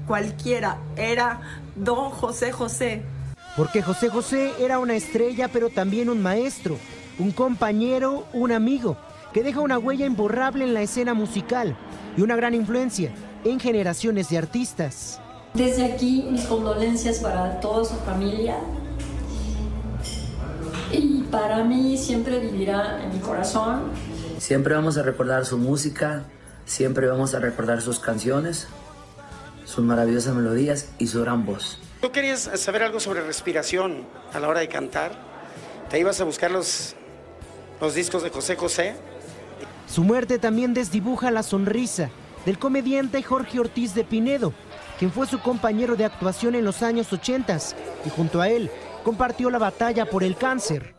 cualquiera, era don José José. Porque José José era una estrella, pero también un maestro, un compañero, un amigo, que deja una huella imborrable en la escena musical y una gran influencia en generaciones de artistas. Desde aquí mis condolencias para toda su familia y para mí siempre vivirá en mi corazón. Siempre vamos a recordar su música, siempre vamos a recordar sus canciones, sus maravillosas melodías y su gran voz. ¿Tú querías saber algo sobre respiración a la hora de cantar? ¿Te ibas a buscar los, los discos de José José? Su muerte también desdibuja la sonrisa del comediante Jorge Ortiz de Pinedo, quien fue su compañero de actuación en los años 80 y junto a él compartió la batalla por el cáncer.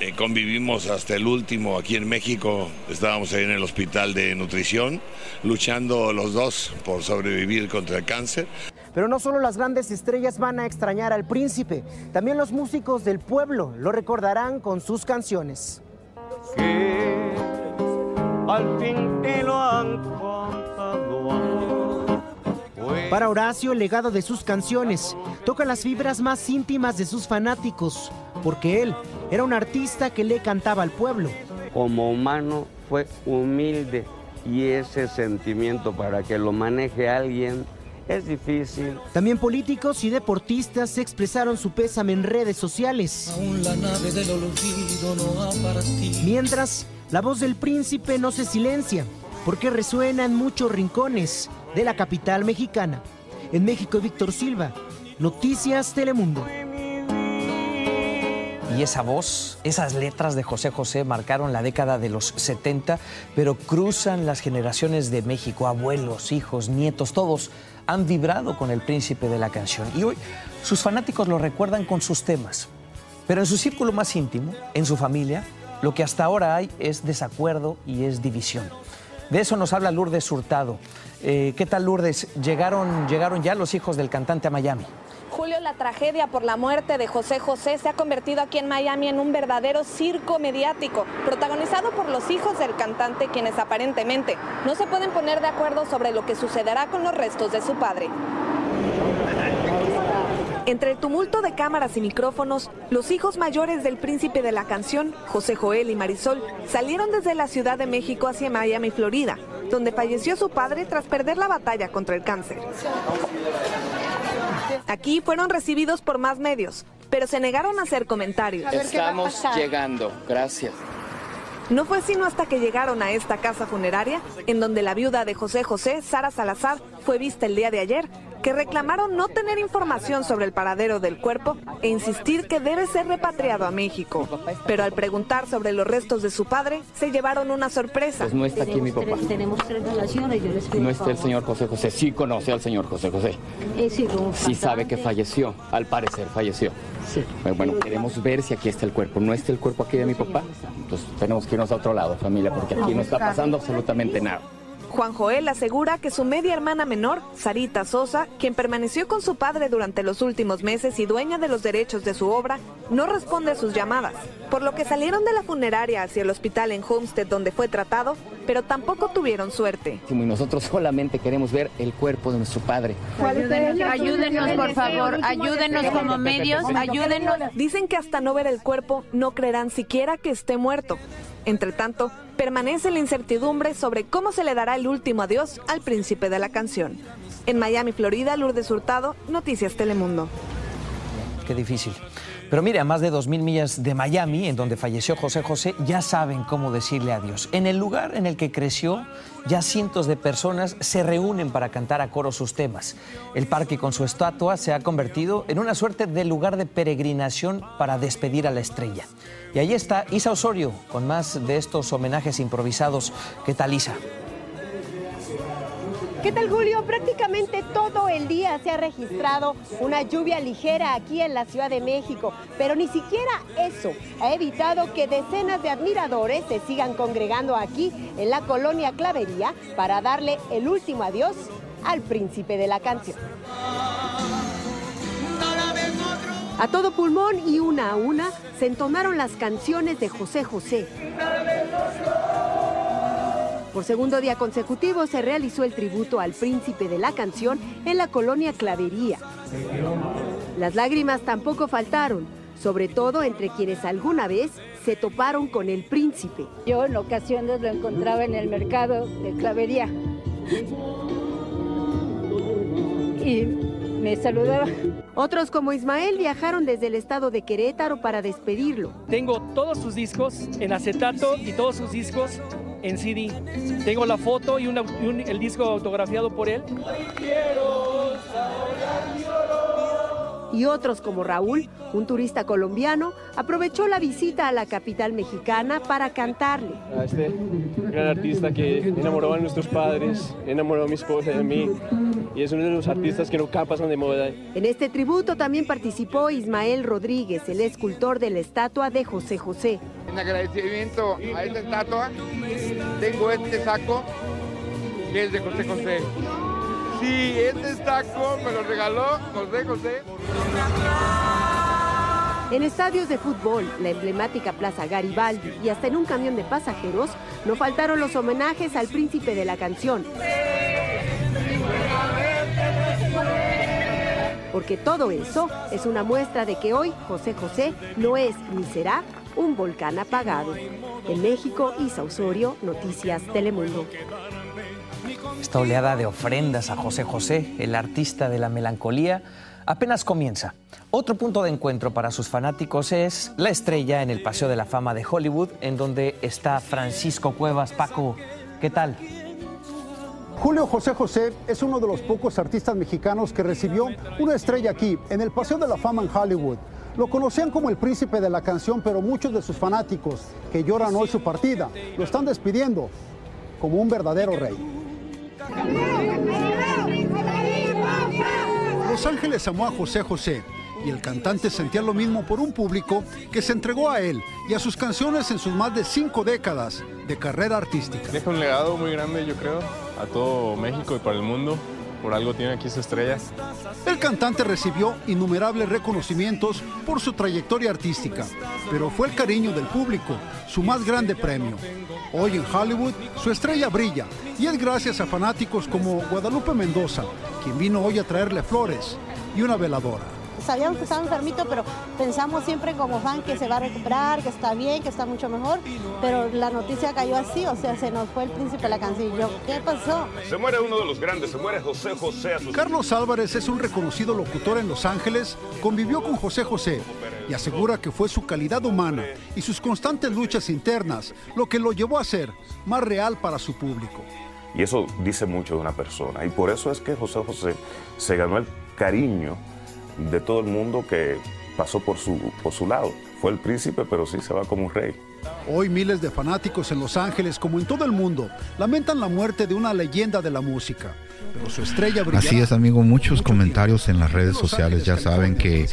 Eh, convivimos hasta el último aquí en México, estábamos ahí en el hospital de nutrición, luchando los dos por sobrevivir contra el cáncer. Pero no solo las grandes estrellas van a extrañar al príncipe, también los músicos del pueblo lo recordarán con sus canciones. Para Horacio, el legado de sus canciones toca las fibras más íntimas de sus fanáticos, porque él era un artista que le cantaba al pueblo. Como humano fue humilde y ese sentimiento para que lo maneje alguien es difícil. También políticos y deportistas expresaron su pésame en redes sociales. Mientras, la voz del príncipe no se silencia, porque resuena en muchos rincones de la capital mexicana. En México, Víctor Silva, Noticias Telemundo. Y esa voz, esas letras de José José marcaron la década de los 70, pero cruzan las generaciones de México, abuelos, hijos, nietos, todos han vibrado con el príncipe de la canción. Y hoy sus fanáticos lo recuerdan con sus temas. Pero en su círculo más íntimo, en su familia, lo que hasta ahora hay es desacuerdo y es división. De eso nos habla Lourdes Hurtado. Eh, ¿Qué tal Lourdes? ¿Llegaron, ¿Llegaron ya los hijos del cantante a Miami? Julio, la tragedia por la muerte de José José se ha convertido aquí en Miami en un verdadero circo mediático, protagonizado por los hijos del cantante, quienes aparentemente no se pueden poner de acuerdo sobre lo que sucederá con los restos de su padre. Entre el tumulto de cámaras y micrófonos, los hijos mayores del príncipe de la canción, José Joel y Marisol, salieron desde la Ciudad de México hacia Miami, Florida, donde falleció su padre tras perder la batalla contra el cáncer. Aquí fueron recibidos por más medios, pero se negaron a hacer comentarios. Estamos llegando, gracias. No fue sino hasta que llegaron a esta casa funeraria, en donde la viuda de José José, Sara Salazar, fue vista el día de ayer, que reclamaron no tener información sobre el paradero del cuerpo e insistir que debe ser repatriado a México. Pero al preguntar sobre los restos de su padre, se llevaron una sorpresa. Pues no está aquí mi papá. Tenemos tres relaciones, yo les pido No está el señor José José. Sí conoce al señor José José. Sí sabe que falleció. Al parecer falleció. Sí. Pues Bueno, queremos ver si aquí está el cuerpo. ¿No está el cuerpo aquí de mi papá? Entonces tenemos que irnos a otro lado, familia, porque aquí no está pasando absolutamente nada. Juan Joel asegura que su media hermana menor, Sarita Sosa, quien permaneció con su padre durante los últimos meses y dueña de los derechos de su obra, no responde a sus llamadas, por lo que salieron de la funeraria hacia el hospital en Homestead donde fue tratado, pero tampoco tuvieron suerte. Y nosotros solamente queremos ver el cuerpo de nuestro padre. Ayúdenos, por favor, ayúdenos como medios, ayúdenos. Dicen que hasta no ver el cuerpo no creerán siquiera que esté muerto. Entre tanto, permanece la incertidumbre sobre cómo se le dará el último adiós al príncipe de la canción. En Miami, Florida, Lourdes Hurtado, Noticias Telemundo. Qué difícil. Pero mire, a más de 2.000 millas de Miami, en donde falleció José José, ya saben cómo decirle adiós. En el lugar en el que creció, ya cientos de personas se reúnen para cantar a coro sus temas. El parque con su estatua se ha convertido en una suerte de lugar de peregrinación para despedir a la estrella. Y ahí está Isa Osorio con más de estos homenajes improvisados. ¿Qué tal, Isa? ¿Qué tal Julio? Prácticamente todo el día se ha registrado una lluvia ligera aquí en la Ciudad de México, pero ni siquiera eso ha evitado que decenas de admiradores se sigan congregando aquí en la colonia Clavería para darle el último adiós al príncipe de la canción. A todo pulmón y una a una se entonaron las canciones de José José. Por segundo día consecutivo se realizó el tributo al príncipe de la canción en la colonia Clavería. Las lágrimas tampoco faltaron, sobre todo entre quienes alguna vez se toparon con el príncipe. Yo en ocasiones lo encontraba en el mercado de Clavería. Y me saludaba. Otros como Ismael viajaron desde el estado de Querétaro para despedirlo. Tengo todos sus discos en acetato y todos sus discos en CD. Tengo la foto y, una- y un- el disco autografiado por él. Y otros como Raúl, un turista colombiano, aprovechó la visita a la capital mexicana para cantarle. a este gran artista que enamoró a nuestros padres, enamoró a mi esposa y a mí, y es uno de los artistas que nunca pasan de moda. En este tributo también participó Ismael Rodríguez, el escultor de la estatua de José José. En agradecimiento a esta estatua, tengo este saco que es de José José. Sí, este saco me lo regaló José José. En estadios de fútbol, la emblemática Plaza Garibaldi y hasta en un camión de pasajeros, no faltaron los homenajes al príncipe de la canción. Porque todo eso es una muestra de que hoy José José no es ni será un volcán apagado. En México, Isa Osorio, Noticias Telemundo. Esta oleada de ofrendas a José José, el artista de la melancolía, apenas comienza. Otro punto de encuentro para sus fanáticos es la estrella en el Paseo de la Fama de Hollywood, en donde está Francisco Cuevas. Paco, ¿qué tal? Julio José José es uno de los pocos artistas mexicanos que recibió una estrella aquí, en el Paseo de la Fama en Hollywood. Lo conocían como el príncipe de la canción, pero muchos de sus fanáticos que lloran hoy su partida lo están despidiendo como un verdadero rey. Los Ángeles amó a José José y el cantante sentía lo mismo por un público que se entregó a él y a sus canciones en sus más de cinco décadas de carrera artística. Deja un legado muy grande, yo creo, a todo México y para el mundo. Por algo tiene aquí su estrella. El cantante recibió innumerables reconocimientos por su trayectoria artística, pero fue el cariño del público su más grande premio. Hoy en Hollywood su estrella brilla y es gracias a fanáticos como Guadalupe Mendoza, quien vino hoy a traerle flores y una veladora. Sabíamos que estaba enfermito, pero pensamos siempre como fan que se va a recuperar, que está bien, que está mucho mejor, pero la noticia cayó así, o sea, se nos fue el príncipe de la canción. Yo, ¿qué pasó? Se muere uno de los grandes, se muere José José. A sus... Carlos Álvarez es un reconocido locutor en Los Ángeles, convivió con José José y asegura que fue su calidad humana y sus constantes luchas internas lo que lo llevó a ser más real para su público. Y eso dice mucho de una persona. Y por eso es que José José se ganó el cariño de todo el mundo que pasó por su, por su lado. Fue el príncipe, pero sí se va como un rey. Hoy miles de fanáticos en Los Ángeles, como en todo el mundo, lamentan la muerte de una leyenda de la música. Pero su estrella Así es, amigo, muchos comentarios en las redes sociales. Ya saben que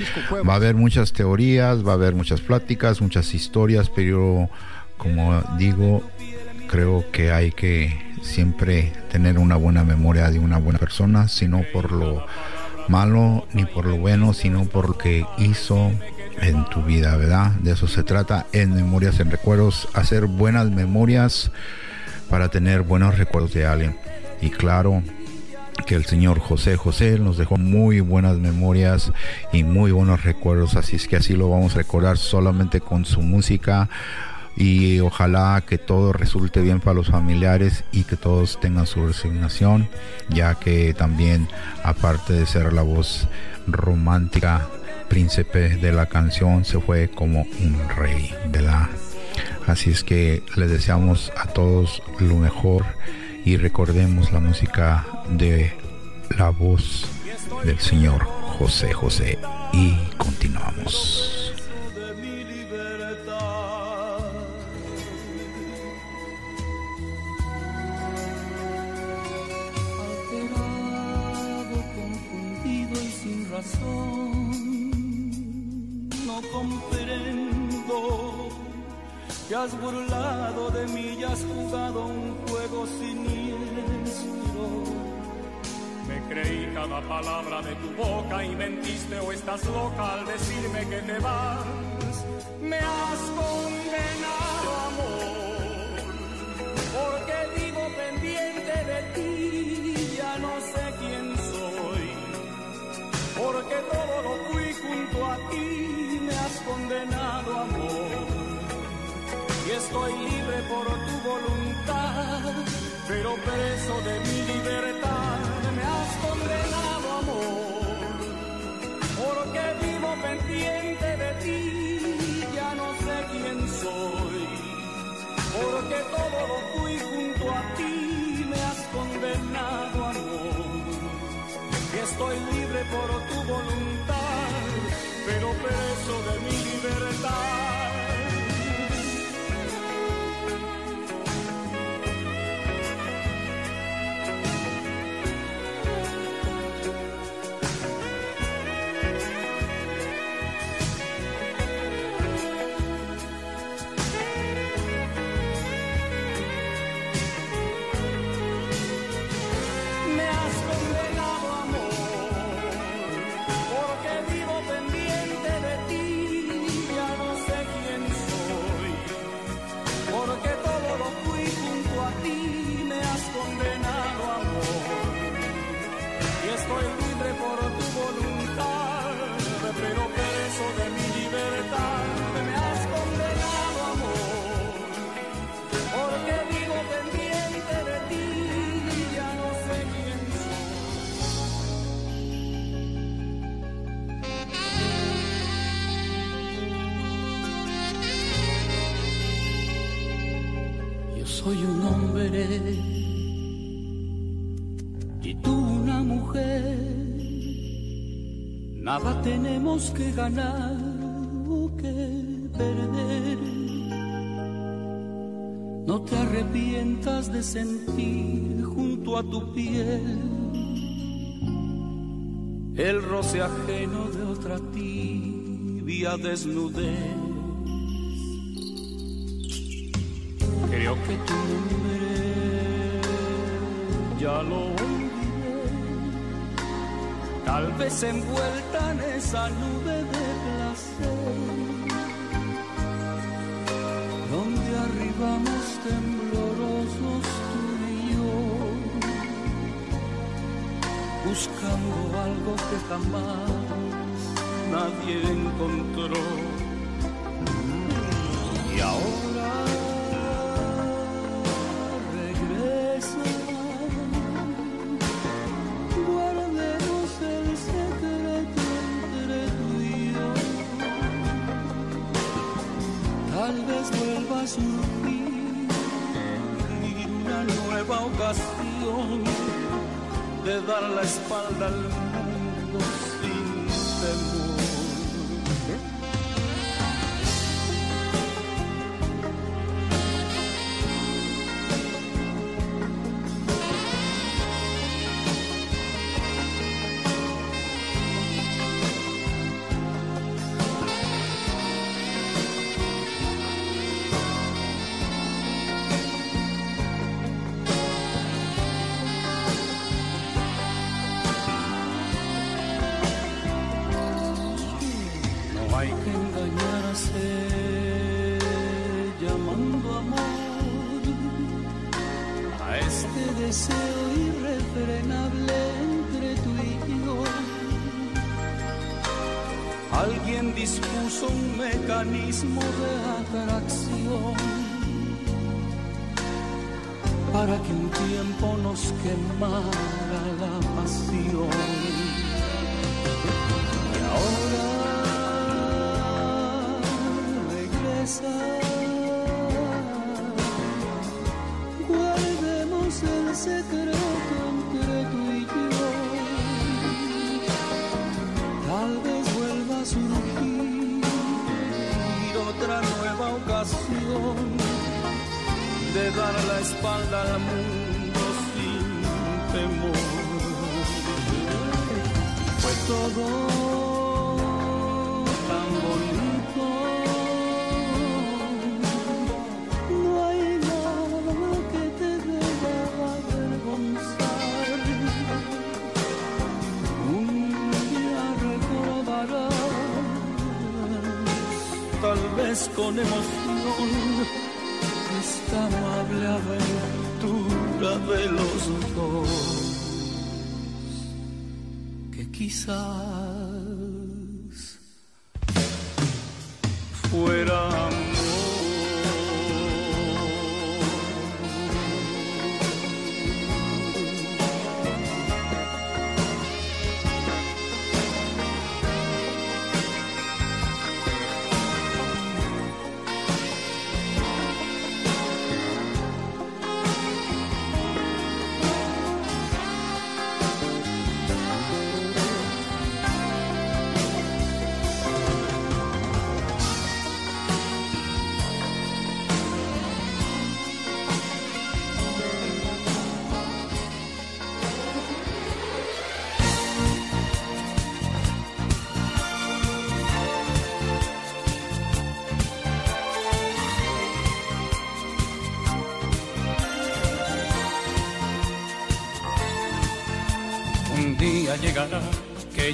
va a haber muchas teorías, va a haber muchas pláticas, muchas historias, pero como digo, creo que hay que siempre tener una buena memoria de una buena persona, sino por lo malo ni por lo bueno, sino por lo que hizo en tu vida, ¿verdad? De eso se trata en Memorias en Recuerdos, hacer buenas memorias para tener buenos recuerdos de alguien. Y claro, que el señor José José nos dejó muy buenas memorias y muy buenos recuerdos, así es que así lo vamos a recordar solamente con su música y ojalá que todo resulte bien para los familiares y que todos tengan su resignación, ya que también aparte de ser la voz romántica, príncipe de la canción, se fue como un rey, ¿verdad? Así es que les deseamos a todos lo mejor y recordemos la música de la voz del señor José José y continuamos. Que has burlado de mí y has jugado un juego siniestro. Me creí cada palabra de tu boca y mentiste o estás loca al decirme que te vas. Preso de mi libertad, me has condenado amor. Porque vivo pendiente de ti, ya no sé quién soy. Porque todo lo fui junto a ti, me has condenado amor estoy libre por tu voluntad, pero preso de mi libertad. Y tú una mujer. Nada tenemos que ganar o que perder. No te arrepientas de sentir junto a tu piel el roce ajeno de otra tibia desnudez. Envuelta en esa nube de vez vuelva a surgir una nueva ocasión de dar la espalda al mundo al mundo sin temor. Fue todo tan bonito. No hay nada que te deba avergonzar. Un día recordarás, tal vez con emoción, que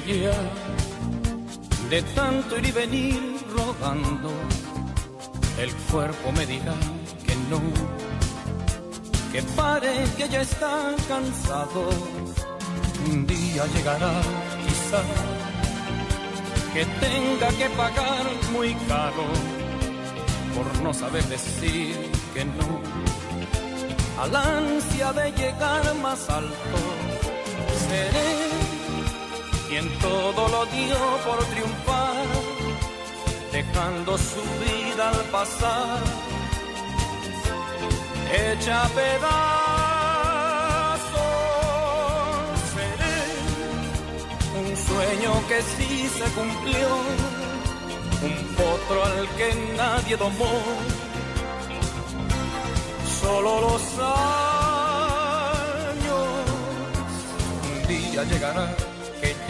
ya de tanto ir y venir rodando, el cuerpo me dirá que no, que pare, que ya está cansado. Un día llegará quizá que tenga que pagar muy caro por no saber decir que no al ansia de llegar más alto seré quien todo lo dio por triunfar, dejando su vida al pasar, hecha pedazos. Seré un sueño que sí se cumplió, un potro al que nadie domó, solo un día llegará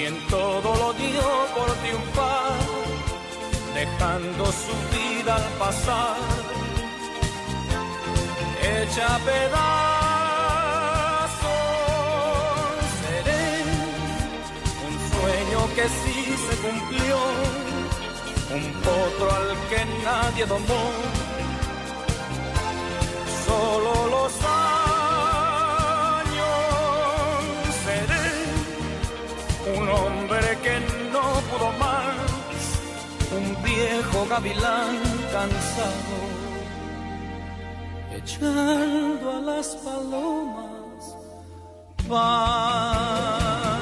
quien todo lo dio por triunfar, dejando su vida al pasar, hecha pedazos. Seré un sueño que sí se cumplió, un potro al que nadie domó, solo lo los viejo gavilán cansado, echando a las palomas. Pan.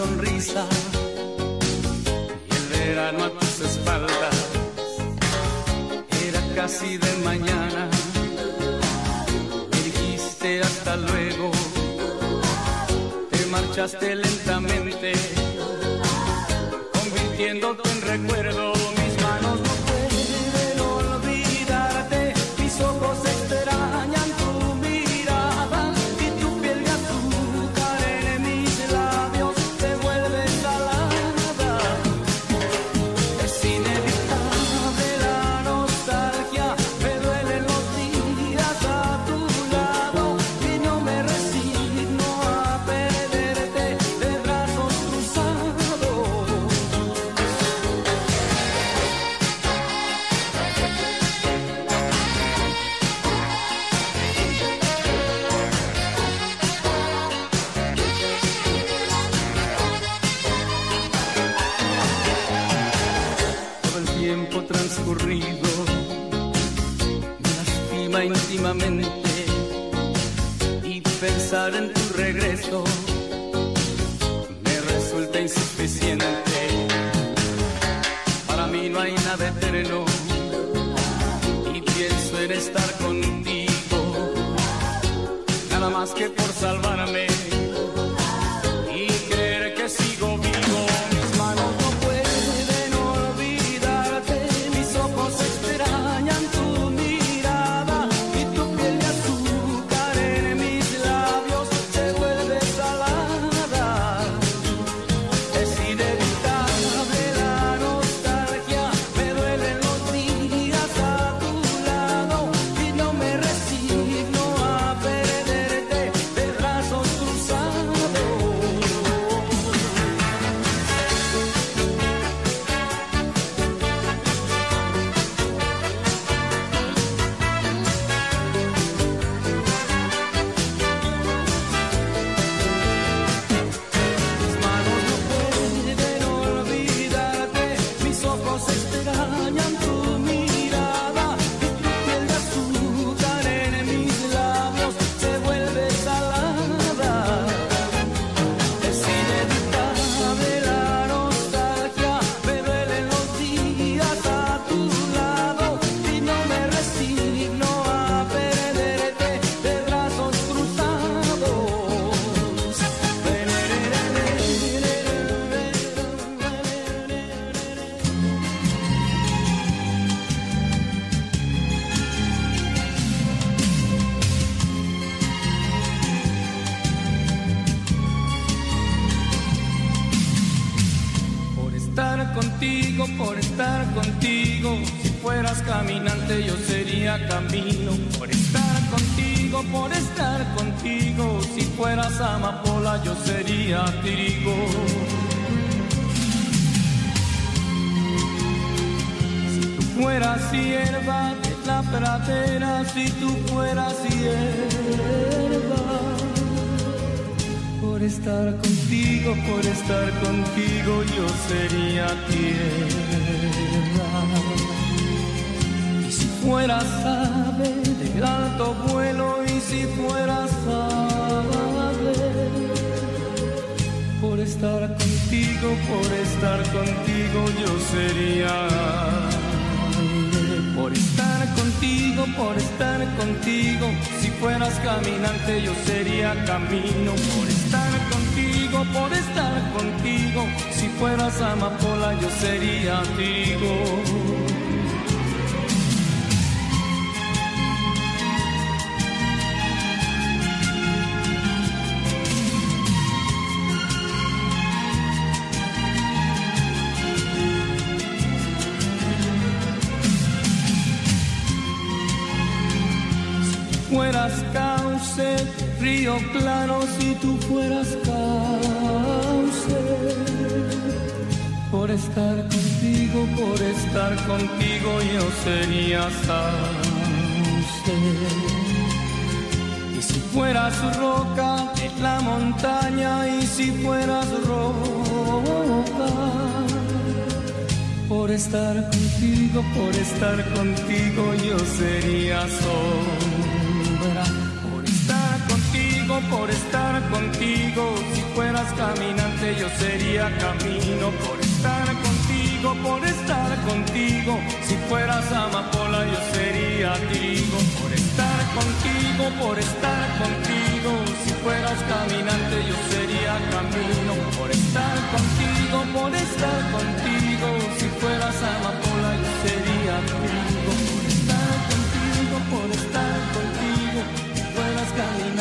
sonrisa. transcurrido me lastima íntimamente y pensar en tu regreso me resulta insuficiente. Para mí no hay nada eterno y pienso en estar contigo, nada más que por salvarme. estar contigo, si fueras caminante yo sería camino. Por estar contigo, por estar contigo, si fueras amapola yo sería trigo. río claro si tú fueras cauce. Por estar contigo, por estar contigo yo sería sauce. Y si fueras roca, la montaña, y si fueras roca por estar contigo, por estar contigo yo sería sol. Estar contigo. Si fueras caminante yo sería camino por estar contigo, por estar contigo. Si fueras amapola yo sería trigo por estar contigo, por estar contigo. Si fueras caminante yo sería camino por estar contigo, por estar contigo. Si fueras amapola yo sería trigo por estar contigo, por estar contigo. Si fueras caminante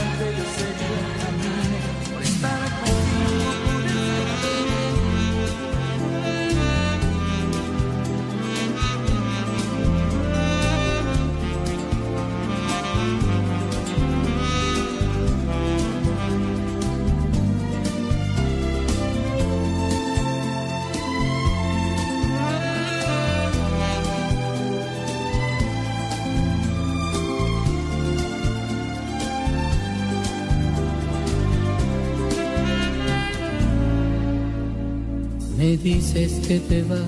dices que te vas,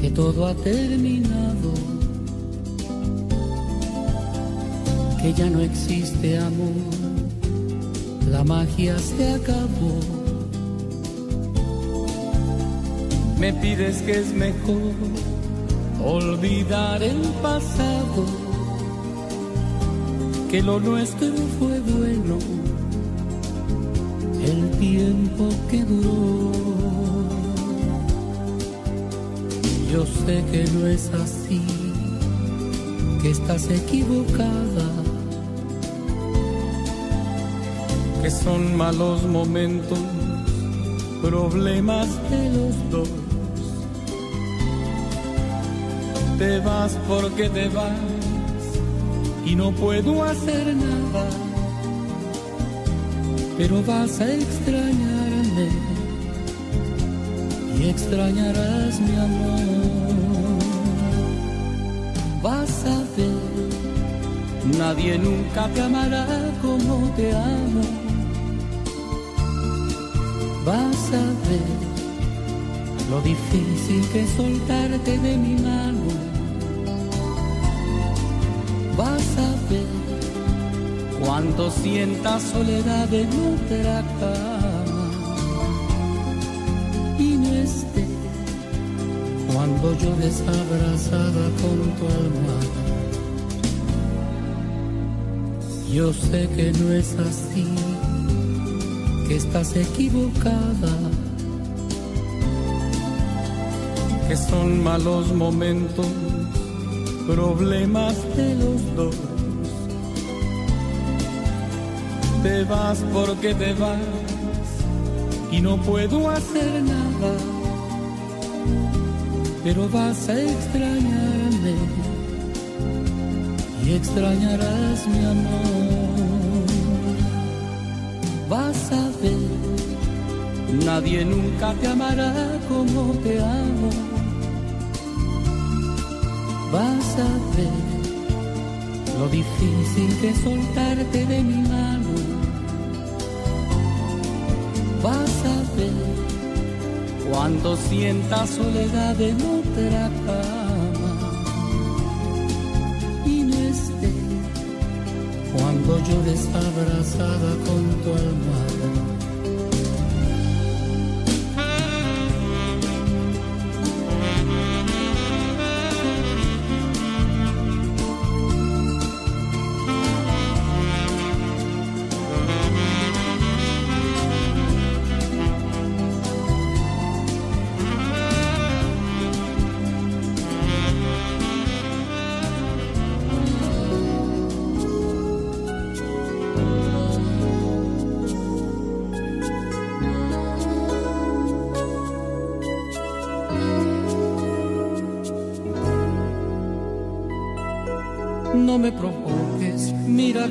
que todo ha terminado, que ya no existe amor, la magia se acabó. Me pides que es mejor olvidar el pasado, que lo nuestro fue bueno el tiempo que duró. Yo sé que no es así, que estás equivocada, que son malos momentos, problemas de los dos. Te vas porque te vas y no puedo hacer nada pero vas a extrañarme y extrañarás mi amor. Vas a ver, nadie nunca te amará como te amo. Vas a ver lo difícil que es soltarte de mi mano. Vas a ver cuando sientas soledad en otra cama cuando llores abrazada con tu almohada. Yo sé que no es así, que estás equivocada, que son malos momentos, problemas de los dos te vas porque te vas y no puedo hacer nada, pero vas a extrañarme y extrañarás mi amor. Vas a ver, nadie nunca te amará como te amo. Vas a ver lo difícil que soltarte de mi mano. Cuando sientas soledad en otra cama y no esté cuando llores abrazada con tu almohada.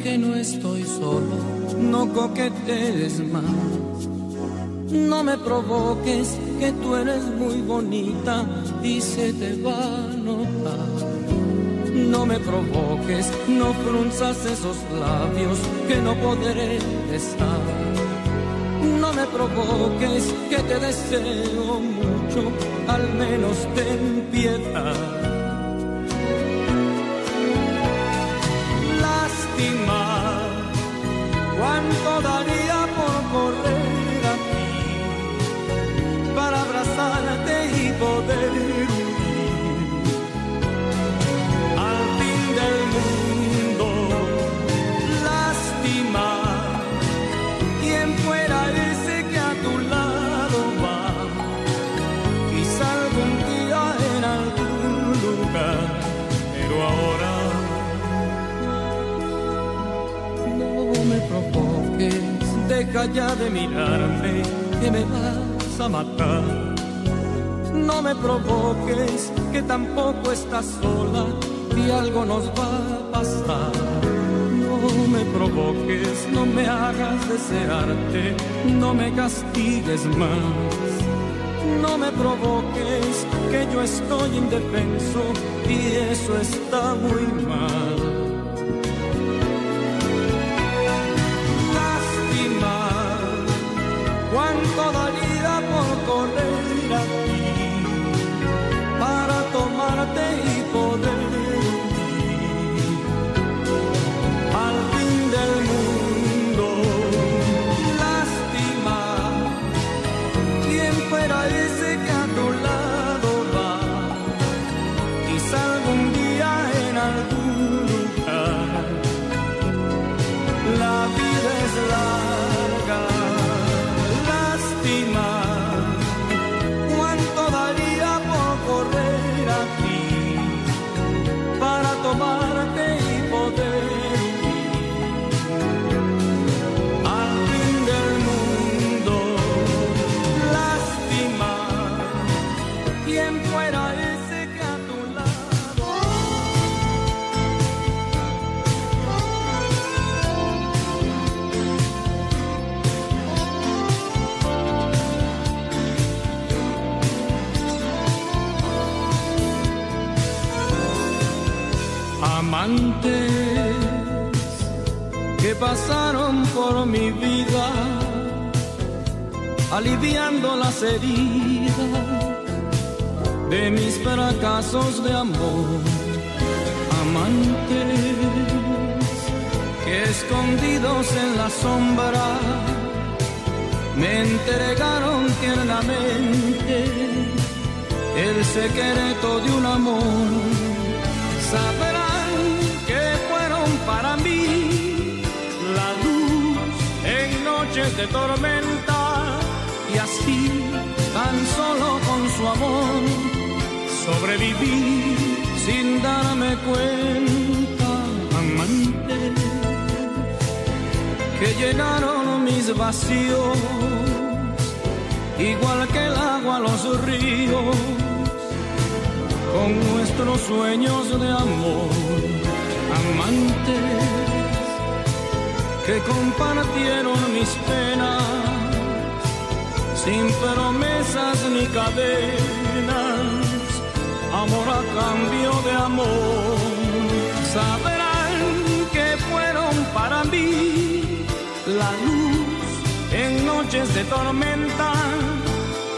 Que no estoy solo, no coquetees más. No me provoques, que tú eres muy bonita y se te va a notar. No me provoques, no frunzas esos labios que no podré besar. No me provoques, que te deseo mucho, al menos ten piedad. cuánto daría por correr a ti para abrazarte y poder deja ya de mirarme, que me vas a matar. No me provoques, que tampoco estás sola y algo nos va a pasar. No me provoques, no me hagas desearte, no me castigues más. No me provoques, que yo estoy indefenso y eso está muy mal. Pasaron por mi vida, aliviando las heridas de mis fracasos de amor. Amantes que escondidos en la sombra me entregaron tiernamente el secreto de un amor. Sabrán que fueron para mí noches de tormenta y así tan solo con su amor sobreviví sin darme cuenta amantes que llenaron mis vacíos igual que el agua los ríos con nuestros sueños de amor amantes que compartieron mis penas sin promesas ni cadenas amor a cambio de amor. Sabrán que fueron para mí la luz en noches de tormenta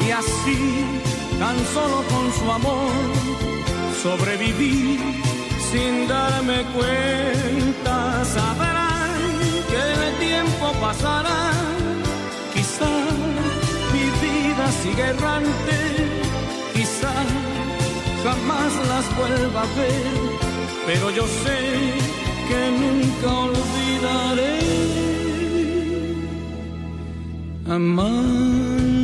y así, tan solo con su amor, sobreviví sin darme cuenta. Sabrán pasará, quizá mi vida sigue errante, quizá jamás las vuelva a ver, pero yo sé que nunca olvidaré. Amantes.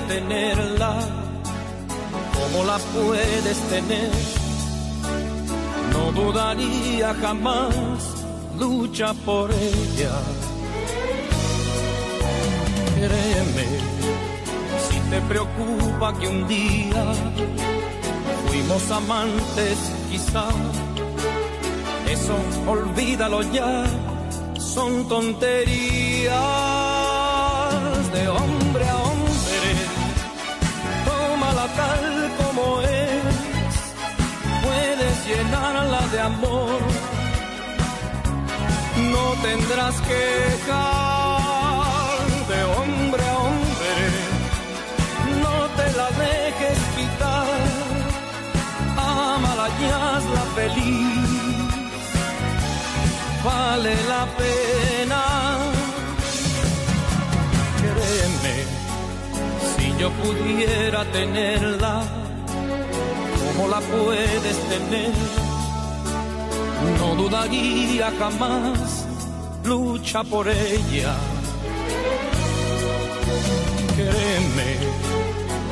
Tenerla como la puedes tener, no dudaría jamás, lucha por ella. Créeme, si te preocupa que un día fuimos amantes quizá, Eso olvídalo ya, son tonterías de hombre a hombre. No tendrás que dejar de hombre a hombre, no te la dejes quitar, amala y hazla feliz, vale la pena. Créeme, si yo pudiera tenerla, como la puedes tener, no dudaría jamás, lucha por ella. Créeme,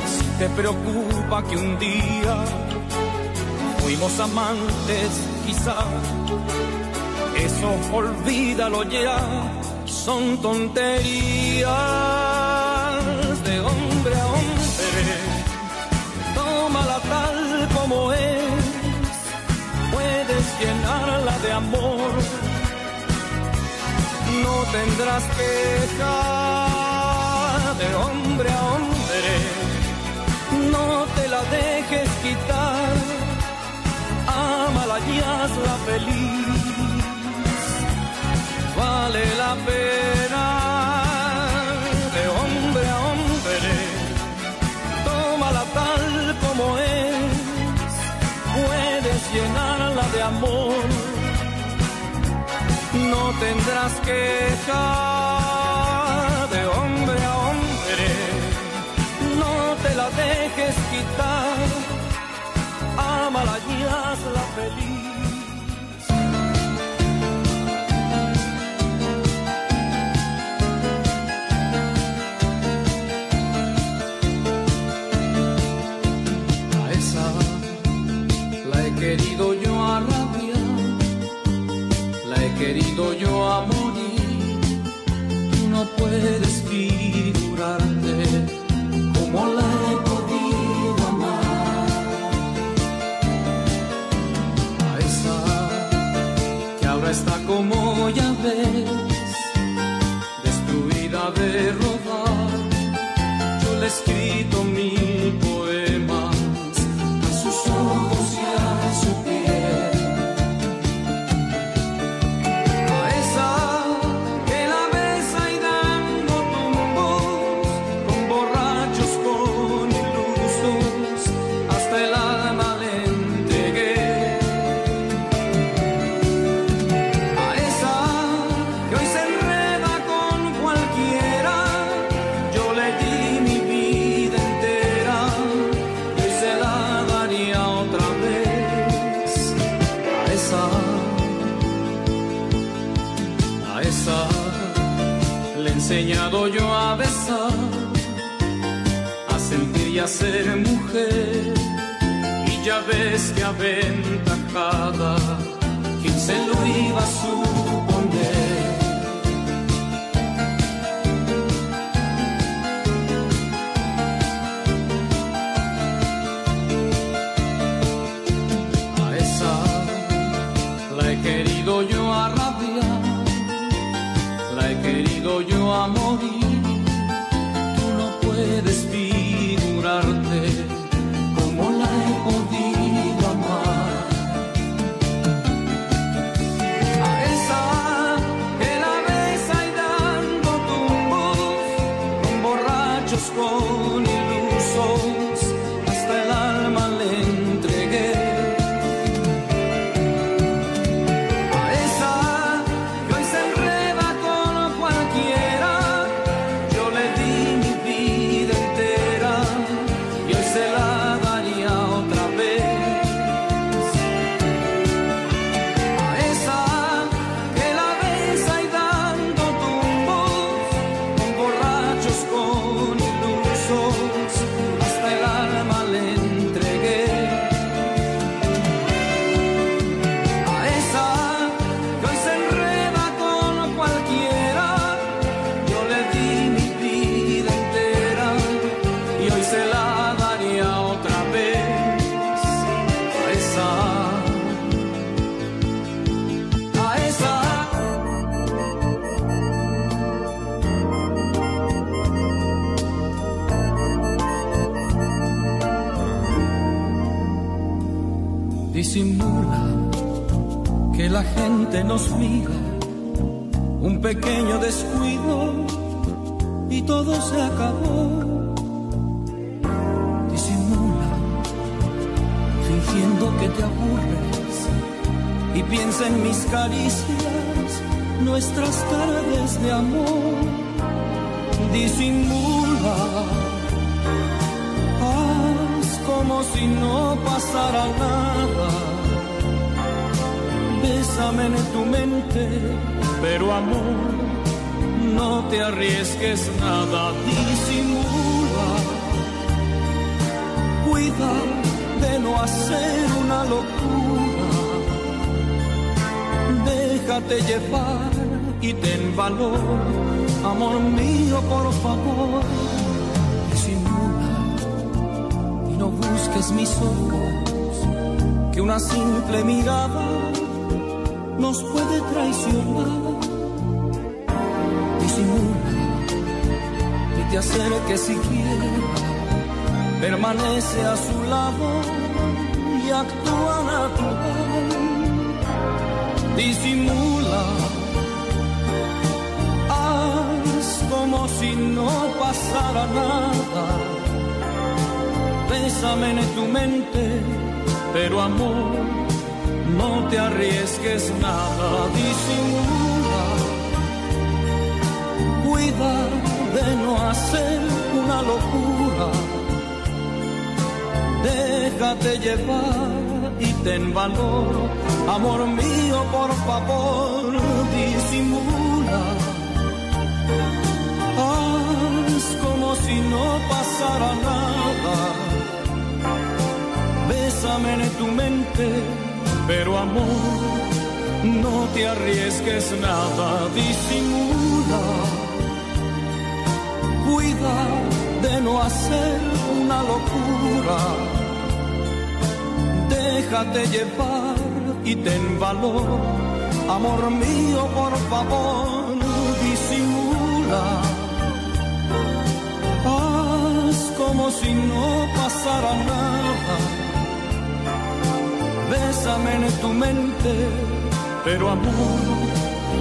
si te preocupa que un día fuimos amantes, quizá, eso olvídalo ya, son tonterías de hombre a hombre. De amor. No tendrás que dejar de hombre a hombre, no te la dejes quitar, ámala y hazla feliz. Vale la pena tendrás que dejar de hombre a hombre. No te la dejes quitar, ámala y hazla feliz. Yo a morir. Tú no puedes figurarte como la he podido amar. A esa que ahora está como ya ves, destruida de rodar. Yo le he escrito pero amor, no te arriesgues nada, disimula. Cuida de no hacer una locura. Déjate llevar y ten valor, amor mío, por favor. Disimula y no busques mis ojos, que una simple mirada nos puede traicionar. Disimula y te acerques si quieres, permanece a su lado y actúa natural. Disimula, haz como si no pasara nada. Bésame en tu mente, pero amor no te arriesgues nada, disimula. Cuida de no hacer una locura. Déjate llevar y ten valor, amor mío, por favor, disimula. Haz como si no pasara nada. Bésame en tu mente pero amor, no te arriesgues nada, disimula. Cuida de no hacer una locura. Déjate llevar y ten valor. Amor mío, por favor, disimula. Haz como si no pasara nada bésame en tu mente, pero amor,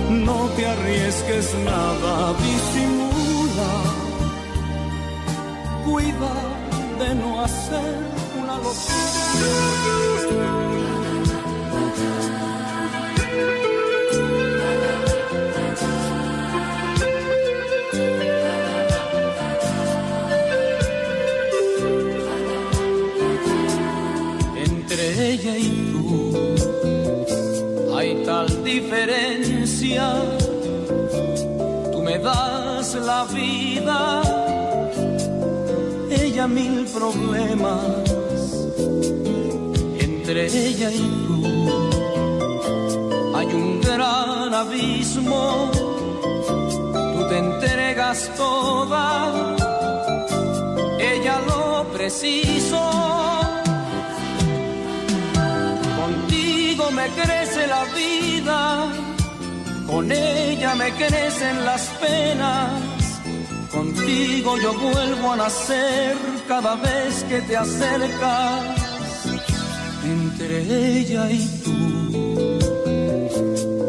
no te arriesgues nada, disimula, cuida de no hacer una Entre tal diferencia. Tú me das la vida, ella mil problemas. Entre ella y tú hay un gran abismo. Tú te entregas toda, ella lo preciso. Crece la vida, con ella me crecen las penas. Contigo yo vuelvo a nacer cada vez que te acercas. Entre ella y tú,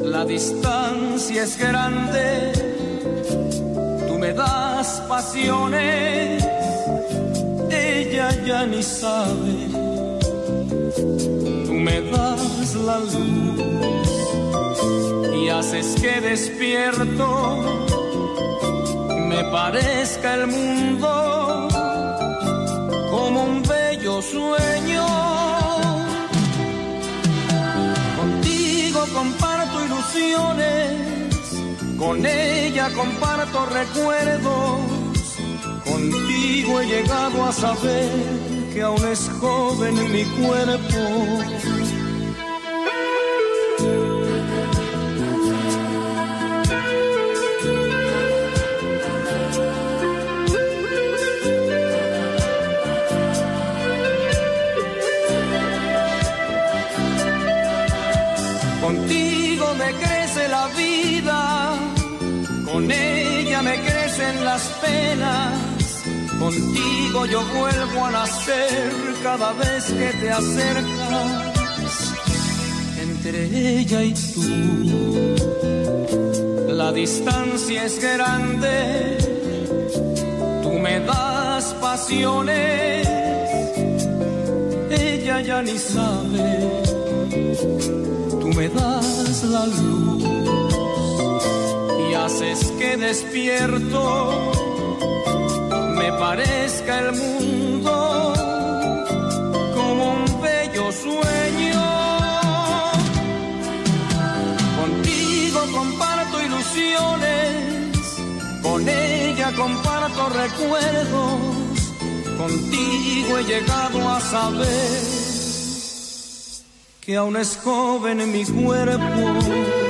la distancia es grande. Tú me das pasiones, ella ya ni sabe me das la luz y haces que despierto me parezca el mundo como un bello sueño. Contigo comparto ilusiones, con ella comparto recuerdos, contigo he llegado a saber que aún es joven mi cuerpo. Penas. Contigo yo vuelvo a nacer cada vez que te acercas. entre ella y tú. La distancia es grande, tú me das pasiones, ella ya ni sabe, tú me das la luz haces que despierto me parezca el mundo como un bello sueño. Contigo comparto ilusiones, con ella comparto recuerdos, contigo he llegado a saber que aún es joven mi cuerpo